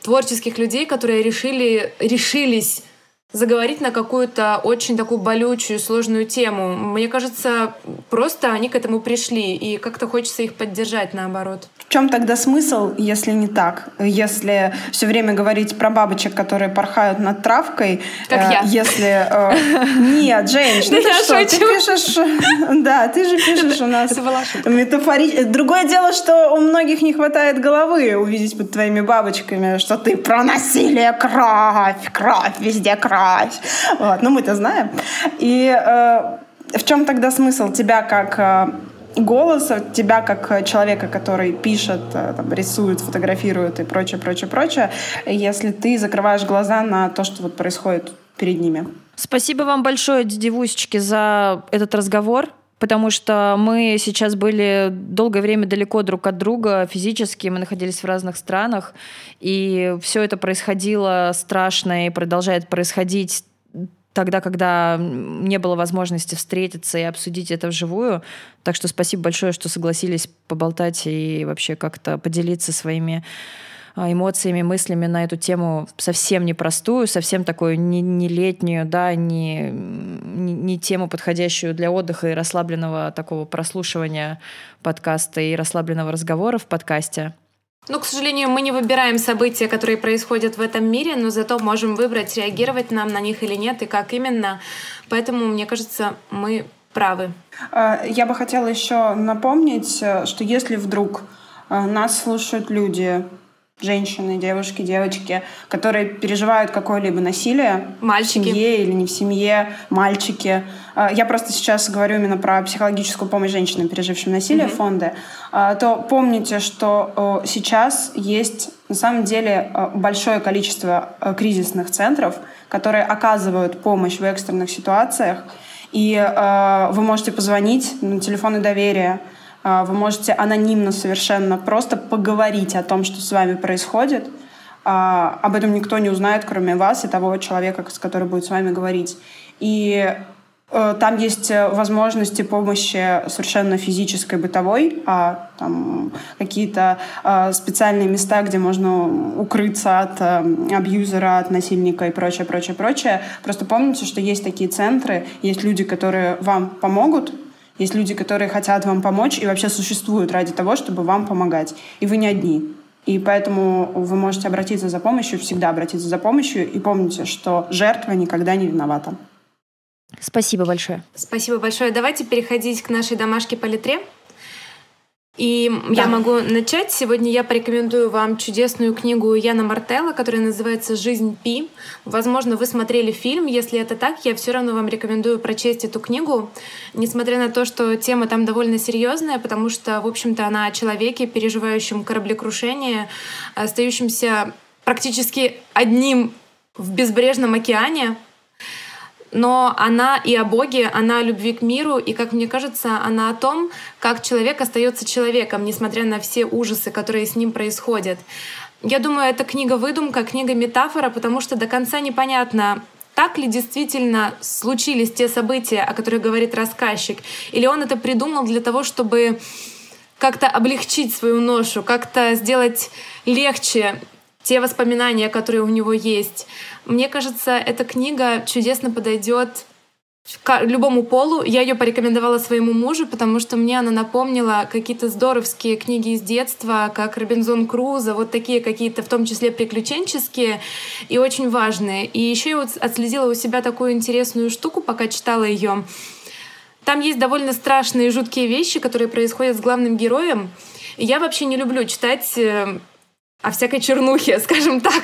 творческих людей, которые решили, решились заговорить на какую-то очень такую болючую, сложную тему. Мне кажется, просто они к этому пришли, и как-то хочется их поддержать наоборот. В чем тогда смысл, если не так? Если все время говорить про бабочек, которые порхают над травкой, как э, я. если э, (laughs) нет, Жень, ну ты что, ты пишешь, (laughs) да, ты же пишешь у нас метафори. Другое дело, что у многих не хватает головы увидеть под твоими бабочками, что ты про насилие, кровь, кровь, везде кровь кровь. Вот. Ну, мы-то знаем. И э, в чем тогда смысл тебя как э, голоса, тебя как человека, который пишет, э, там, рисует, фотографирует и прочее, прочее, прочее, если ты закрываешь глаза на то, что вот происходит перед ними. Спасибо вам большое, девусечки, за этот разговор потому что мы сейчас были долгое время далеко друг от друга физически, мы находились в разных странах, и все это происходило страшно и продолжает происходить тогда, когда не было возможности встретиться и обсудить это вживую. Так что спасибо большое, что согласились поболтать и вообще как-то поделиться своими эмоциями, мыслями на эту тему совсем непростую, совсем такую не, не летнюю, да, не, не, не тему, подходящую для отдыха и расслабленного такого прослушивания подкаста и расслабленного разговора в подкасте. Ну, к сожалению, мы не выбираем события, которые происходят в этом мире, но зато можем выбрать, реагировать нам на них или нет, и как именно. Поэтому, мне кажется, мы правы. А, я бы хотела еще напомнить, э, что если вдруг э, нас слушают люди, женщины, девушки, девочки, которые переживают какое-либо насилие мальчики. в семье или не в семье, мальчики. А, я просто сейчас говорю именно про психологическую помощь женщинам, пережившим насилие, mm-hmm. фонды. А, то помните, что сейчас есть на самом деле большое количество кризисных центров, которые оказывают помощь в экстренных ситуациях. И вы можете позвонить на телефоны доверия, а, вы можете анонимно совершенно просто поговорить о том, что с вами происходит. А, об этом никто не узнает, кроме вас и того человека, с которым будет с вами говорить. И э, там есть возможности помощи совершенно физической, бытовой, а там какие-то а, специальные места, где можно укрыться от э, абьюзера, от насильника и прочее, прочее, прочее. Просто помните, что есть такие центры, есть люди, которые вам помогут, есть люди, которые хотят вам помочь и вообще существуют ради того, чтобы вам помогать. И вы не одни. И поэтому вы можете обратиться за помощью, всегда обратиться за помощью. И помните, что жертва никогда не виновата. Спасибо большое. Спасибо большое. Давайте переходить к нашей домашке по литре. И да. я могу начать. Сегодня я порекомендую вам чудесную книгу Яна Мартелла, которая называется «Жизнь Пи». Возможно, вы смотрели фильм. Если это так, я все равно вам рекомендую прочесть эту книгу, несмотря на то, что тема там довольно серьезная, потому что, в общем-то, она о человеке, переживающем кораблекрушение, остающемся практически одним в безбрежном океане, но она и о Боге, она о любви к миру, и, как мне кажется, она о том, как человек остается человеком, несмотря на все ужасы, которые с ним происходят. Я думаю, это книга-выдумка, книга-метафора, потому что до конца непонятно, так ли действительно случились те события, о которых говорит рассказчик, или он это придумал для того, чтобы как-то облегчить свою ношу, как-то сделать легче те воспоминания, которые у него есть. Мне кажется, эта книга чудесно подойдет к любому полу. Я ее порекомендовала своему мужу, потому что мне она напомнила какие-то здоровские книги из детства, как Робинзон Крузо, вот такие какие-то, в том числе приключенческие и очень важные. И еще я вот отследила у себя такую интересную штуку, пока читала ее. Там есть довольно страшные, жуткие вещи, которые происходят с главным героем. И я вообще не люблю читать э, о всякой чернухе, (laughs) скажем так.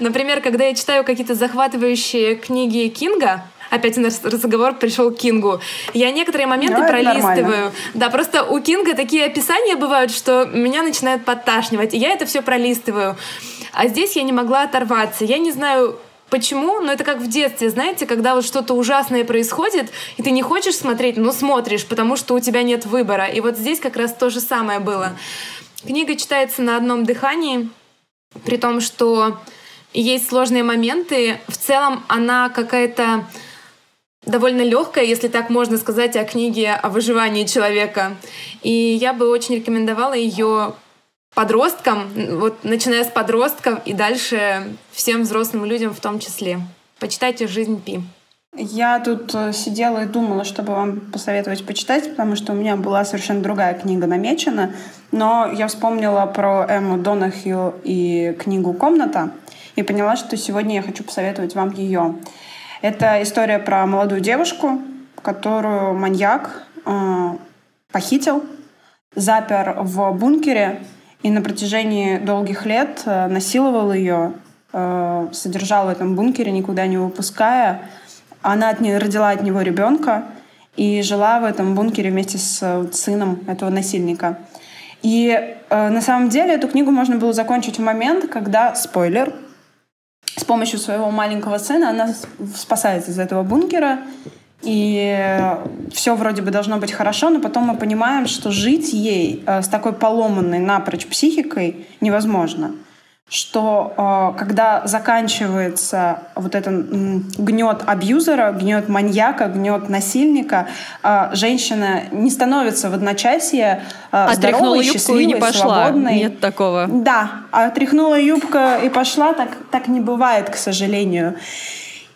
Например, когда я читаю какие-то захватывающие книги Кинга, опять у нас разговор пришел к Кингу. Я некоторые моменты ну, пролистываю. Да, просто у Кинга такие описания бывают, что меня начинает подташнивать, и я это все пролистываю. А здесь я не могла оторваться. Я не знаю, Почему? Но это как в детстве, знаете, когда вот что-то ужасное происходит, и ты не хочешь смотреть, но смотришь, потому что у тебя нет выбора. И вот здесь как раз то же самое было. Книга читается на одном дыхании, при том, что есть сложные моменты. В целом она какая-то довольно легкая, если так можно сказать, о книге о выживании человека. И я бы очень рекомендовала ее подросткам, вот начиная с подростков и дальше всем взрослым людям в том числе. Почитайте «Жизнь Пи». Я тут э, сидела и думала, чтобы вам посоветовать почитать, потому что у меня была совершенно другая книга намечена, но я вспомнила про Эмму Донахью и книгу «Комната» и поняла, что сегодня я хочу посоветовать вам ее. Это история про молодую девушку, которую маньяк э, похитил, запер в бункере и на протяжении долгих лет э, насиловал ее, э, содержал в этом бункере, никуда не выпуская, она от нее, родила от него ребенка и жила в этом бункере вместе с э, сыном этого насильника. И э, на самом деле эту книгу можно было закончить в момент, когда, спойлер, с помощью своего маленького сына она спасается из этого бункера, и все вроде бы должно быть хорошо, но потом мы понимаем, что жить ей э, с такой поломанной напрочь психикой невозможно что э, когда заканчивается вот этот гнет абьюзера, гнет маньяка, гнет насильника, э, женщина не становится в одночасье э, здоровой, счастливой, и не пошла. свободной. Нет такого. Да, а тряхнула юбка и пошла, так, так не бывает, к сожалению.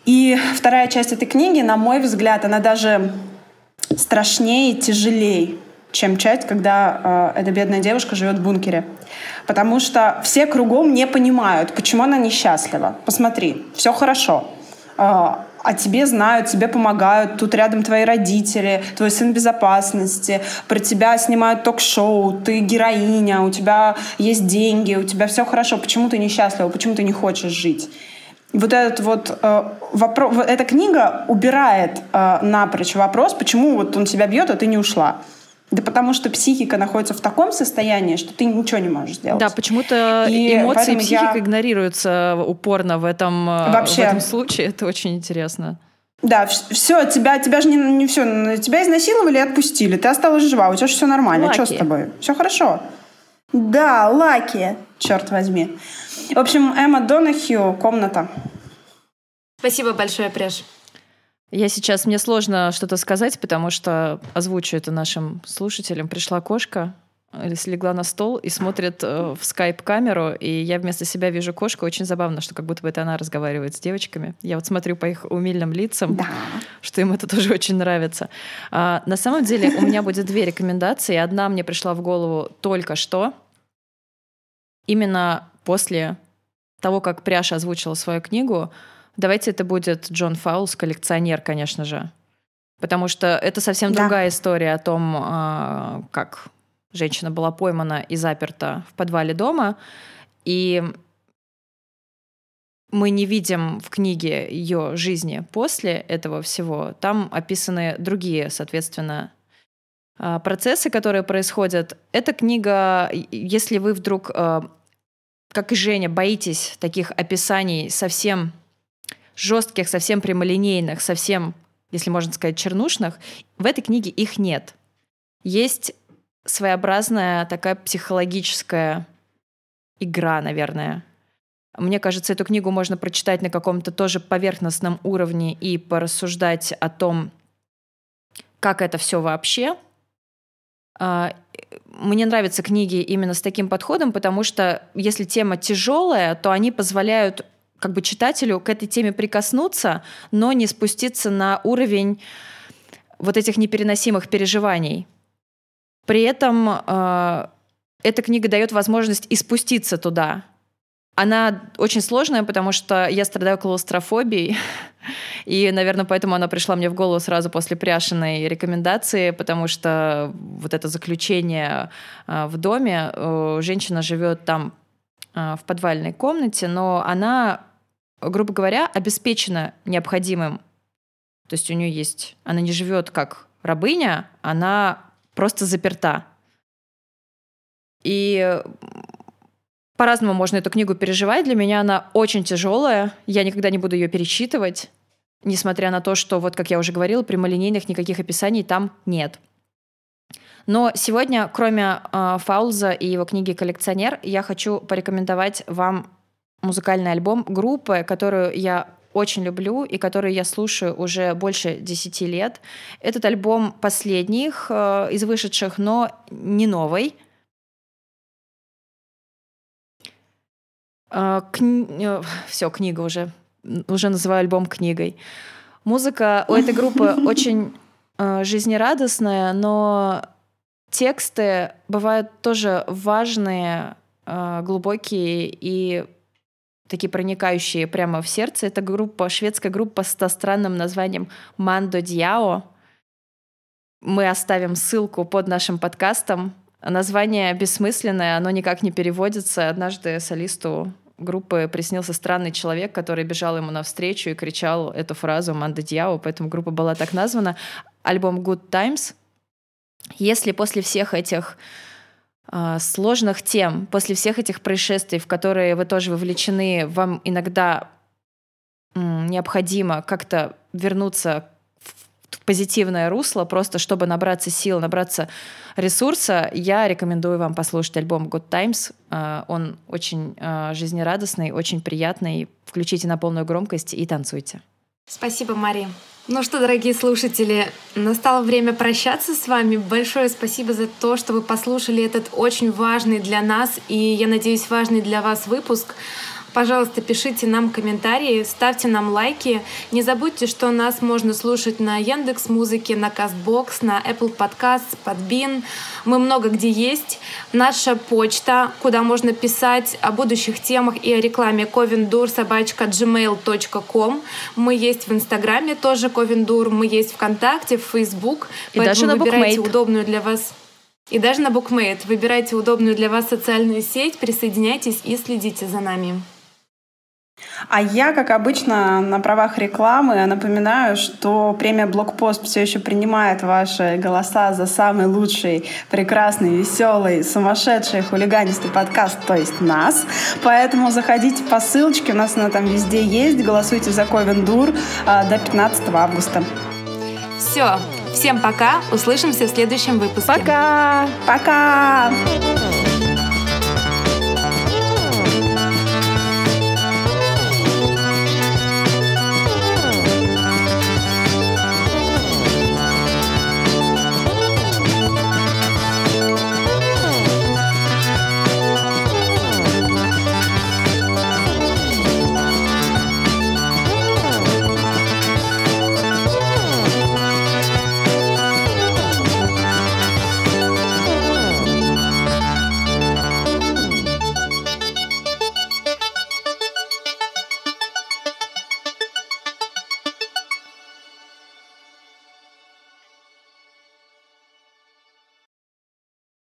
И вторая часть этой книги, на мой взгляд, она даже страшнее и тяжелее, чем часть, когда э, эта бедная девушка живет в бункере. Потому что все кругом не понимают, почему она несчастлива. Посмотри, все хорошо. Э, о тебе знают, тебе помогают, тут рядом твои родители, твой сын безопасности, про тебя снимают ток-шоу, ты героиня, у тебя есть деньги, у тебя все хорошо, почему ты несчастлива, почему ты не хочешь жить? Вот этот вот э, вопрос, эта книга убирает э, напрочь вопрос, почему вот он тебя бьет, а ты не ушла. Да потому что психика находится в таком состоянии, что ты ничего не можешь сделать. Да, почему-то и эмоции и психика я... игнорируются упорно в этом, э, Вообще. в этом случае. Это очень интересно. Да, все, тебя, тебя же не, не все, тебя изнасиловали и отпустили, ты осталась жива, у тебя же все нормально, Лаки. что с тобой? Все хорошо. Да, Лаки, черт возьми. В общем, Эмма Донахью, комната. Спасибо большое, Преш. Я сейчас, мне сложно что-то сказать, потому что озвучу это нашим слушателям. Пришла кошка, э, слегла на стол и смотрит э, в скайп-камеру, и я вместо себя вижу кошку. Очень забавно, что как будто бы это она разговаривает с девочками. Я вот смотрю по их умильным лицам, да. что им это тоже очень нравится. А, на самом деле у меня будет две рекомендации. Одна мне пришла в голову только что. Именно после того, как Пряша озвучила свою книгу, Давайте это будет Джон Фаулс, коллекционер, конечно же. Потому что это совсем да. другая история о том, а, как женщина была поймана и заперта в подвале дома. И мы не видим в книге ее жизни после этого всего. Там описаны другие, соответственно, а, процессы, которые происходят. Эта книга, если вы вдруг, а, как и Женя, боитесь таких описаний совсем жестких, совсем прямолинейных, совсем, если можно сказать, чернушных, в этой книге их нет. Есть своеобразная такая психологическая игра, наверное. Мне кажется, эту книгу можно прочитать на каком-то тоже поверхностном уровне и порассуждать о том, как это все вообще. А, мне нравятся книги именно с таким подходом, потому что если тема тяжелая, то они позволяют как бы читателю к этой теме прикоснуться, но не спуститься на уровень вот этих непереносимых переживаний. При этом э, эта книга дает возможность и спуститься туда. Она очень сложная, потому что я страдаю клаустрофобией, (laughs) и, наверное, поэтому она пришла мне в голову сразу после пряшиной рекомендации, потому что вот это заключение э, в доме, э, женщина живет там э, в подвальной комнате, но она грубо говоря, обеспечена необходимым. То есть у нее есть, она не живет как рабыня, она просто заперта. И по-разному можно эту книгу переживать. Для меня она очень тяжелая. Я никогда не буду ее перечитывать, несмотря на то, что, вот как я уже говорила, прямолинейных никаких описаний там нет. Но сегодня, кроме э, Фаулза и его книги «Коллекционер», я хочу порекомендовать вам музыкальный альбом группы, которую я очень люблю и которую я слушаю уже больше 10 лет. Этот альбом последних э, из вышедших, но не новый. Э, кни... э, все, книга уже. Уже называю альбом книгой. Музыка у этой группы (laughs) очень э, жизнерадостная, но тексты бывают тоже важные, э, глубокие и такие проникающие прямо в сердце. Это группа, шведская группа с странным названием Мандо Дьяо. Мы оставим ссылку под нашим подкастом. Название бессмысленное, оно никак не переводится. Однажды солисту группы приснился странный человек, который бежал ему навстречу и кричал эту фразу «Мандо Дьяо», поэтому группа была так названа. Альбом «Good Times». Если после всех этих сложных тем, после всех этих происшествий, в которые вы тоже вовлечены, вам иногда необходимо как-то вернуться в позитивное русло, просто чтобы набраться сил, набраться ресурса, я рекомендую вам послушать альбом Good Times. А, он очень а, жизнерадостный, очень приятный. Включите на полную громкость и танцуйте. Спасибо, Мария. Ну что, дорогие слушатели, настало время прощаться с вами. Большое спасибо за то, что вы послушали этот очень важный для нас и, я надеюсь, важный для вас выпуск. Пожалуйста, пишите нам комментарии, ставьте нам лайки. Не забудьте, что нас можно слушать на Яндекс Музыке, на Castbox, на Apple Podcasts, Podbean. Мы много где есть. Наша почта, куда можно писать о будущих темах и о рекламе ковендур собачка gmail.com. Мы есть в Инстаграме тоже ковендур, мы есть ВКонтакте, в Фейсбук. И даже на выбирайте Bookmate. удобную для вас и даже на Букмейт. Выбирайте удобную для вас социальную сеть, присоединяйтесь и следите за нами. А я, как обычно, на правах рекламы напоминаю, что премия Блокпост все еще принимает ваши голоса за самый лучший, прекрасный, веселый, сумасшедший, хулиганистый подкаст, то есть нас. Поэтому заходите по ссылочке, у нас она там везде есть, голосуйте за Ковендур а, до 15 августа. Все, всем пока, услышимся в следующем выпуске. Пока! Пока!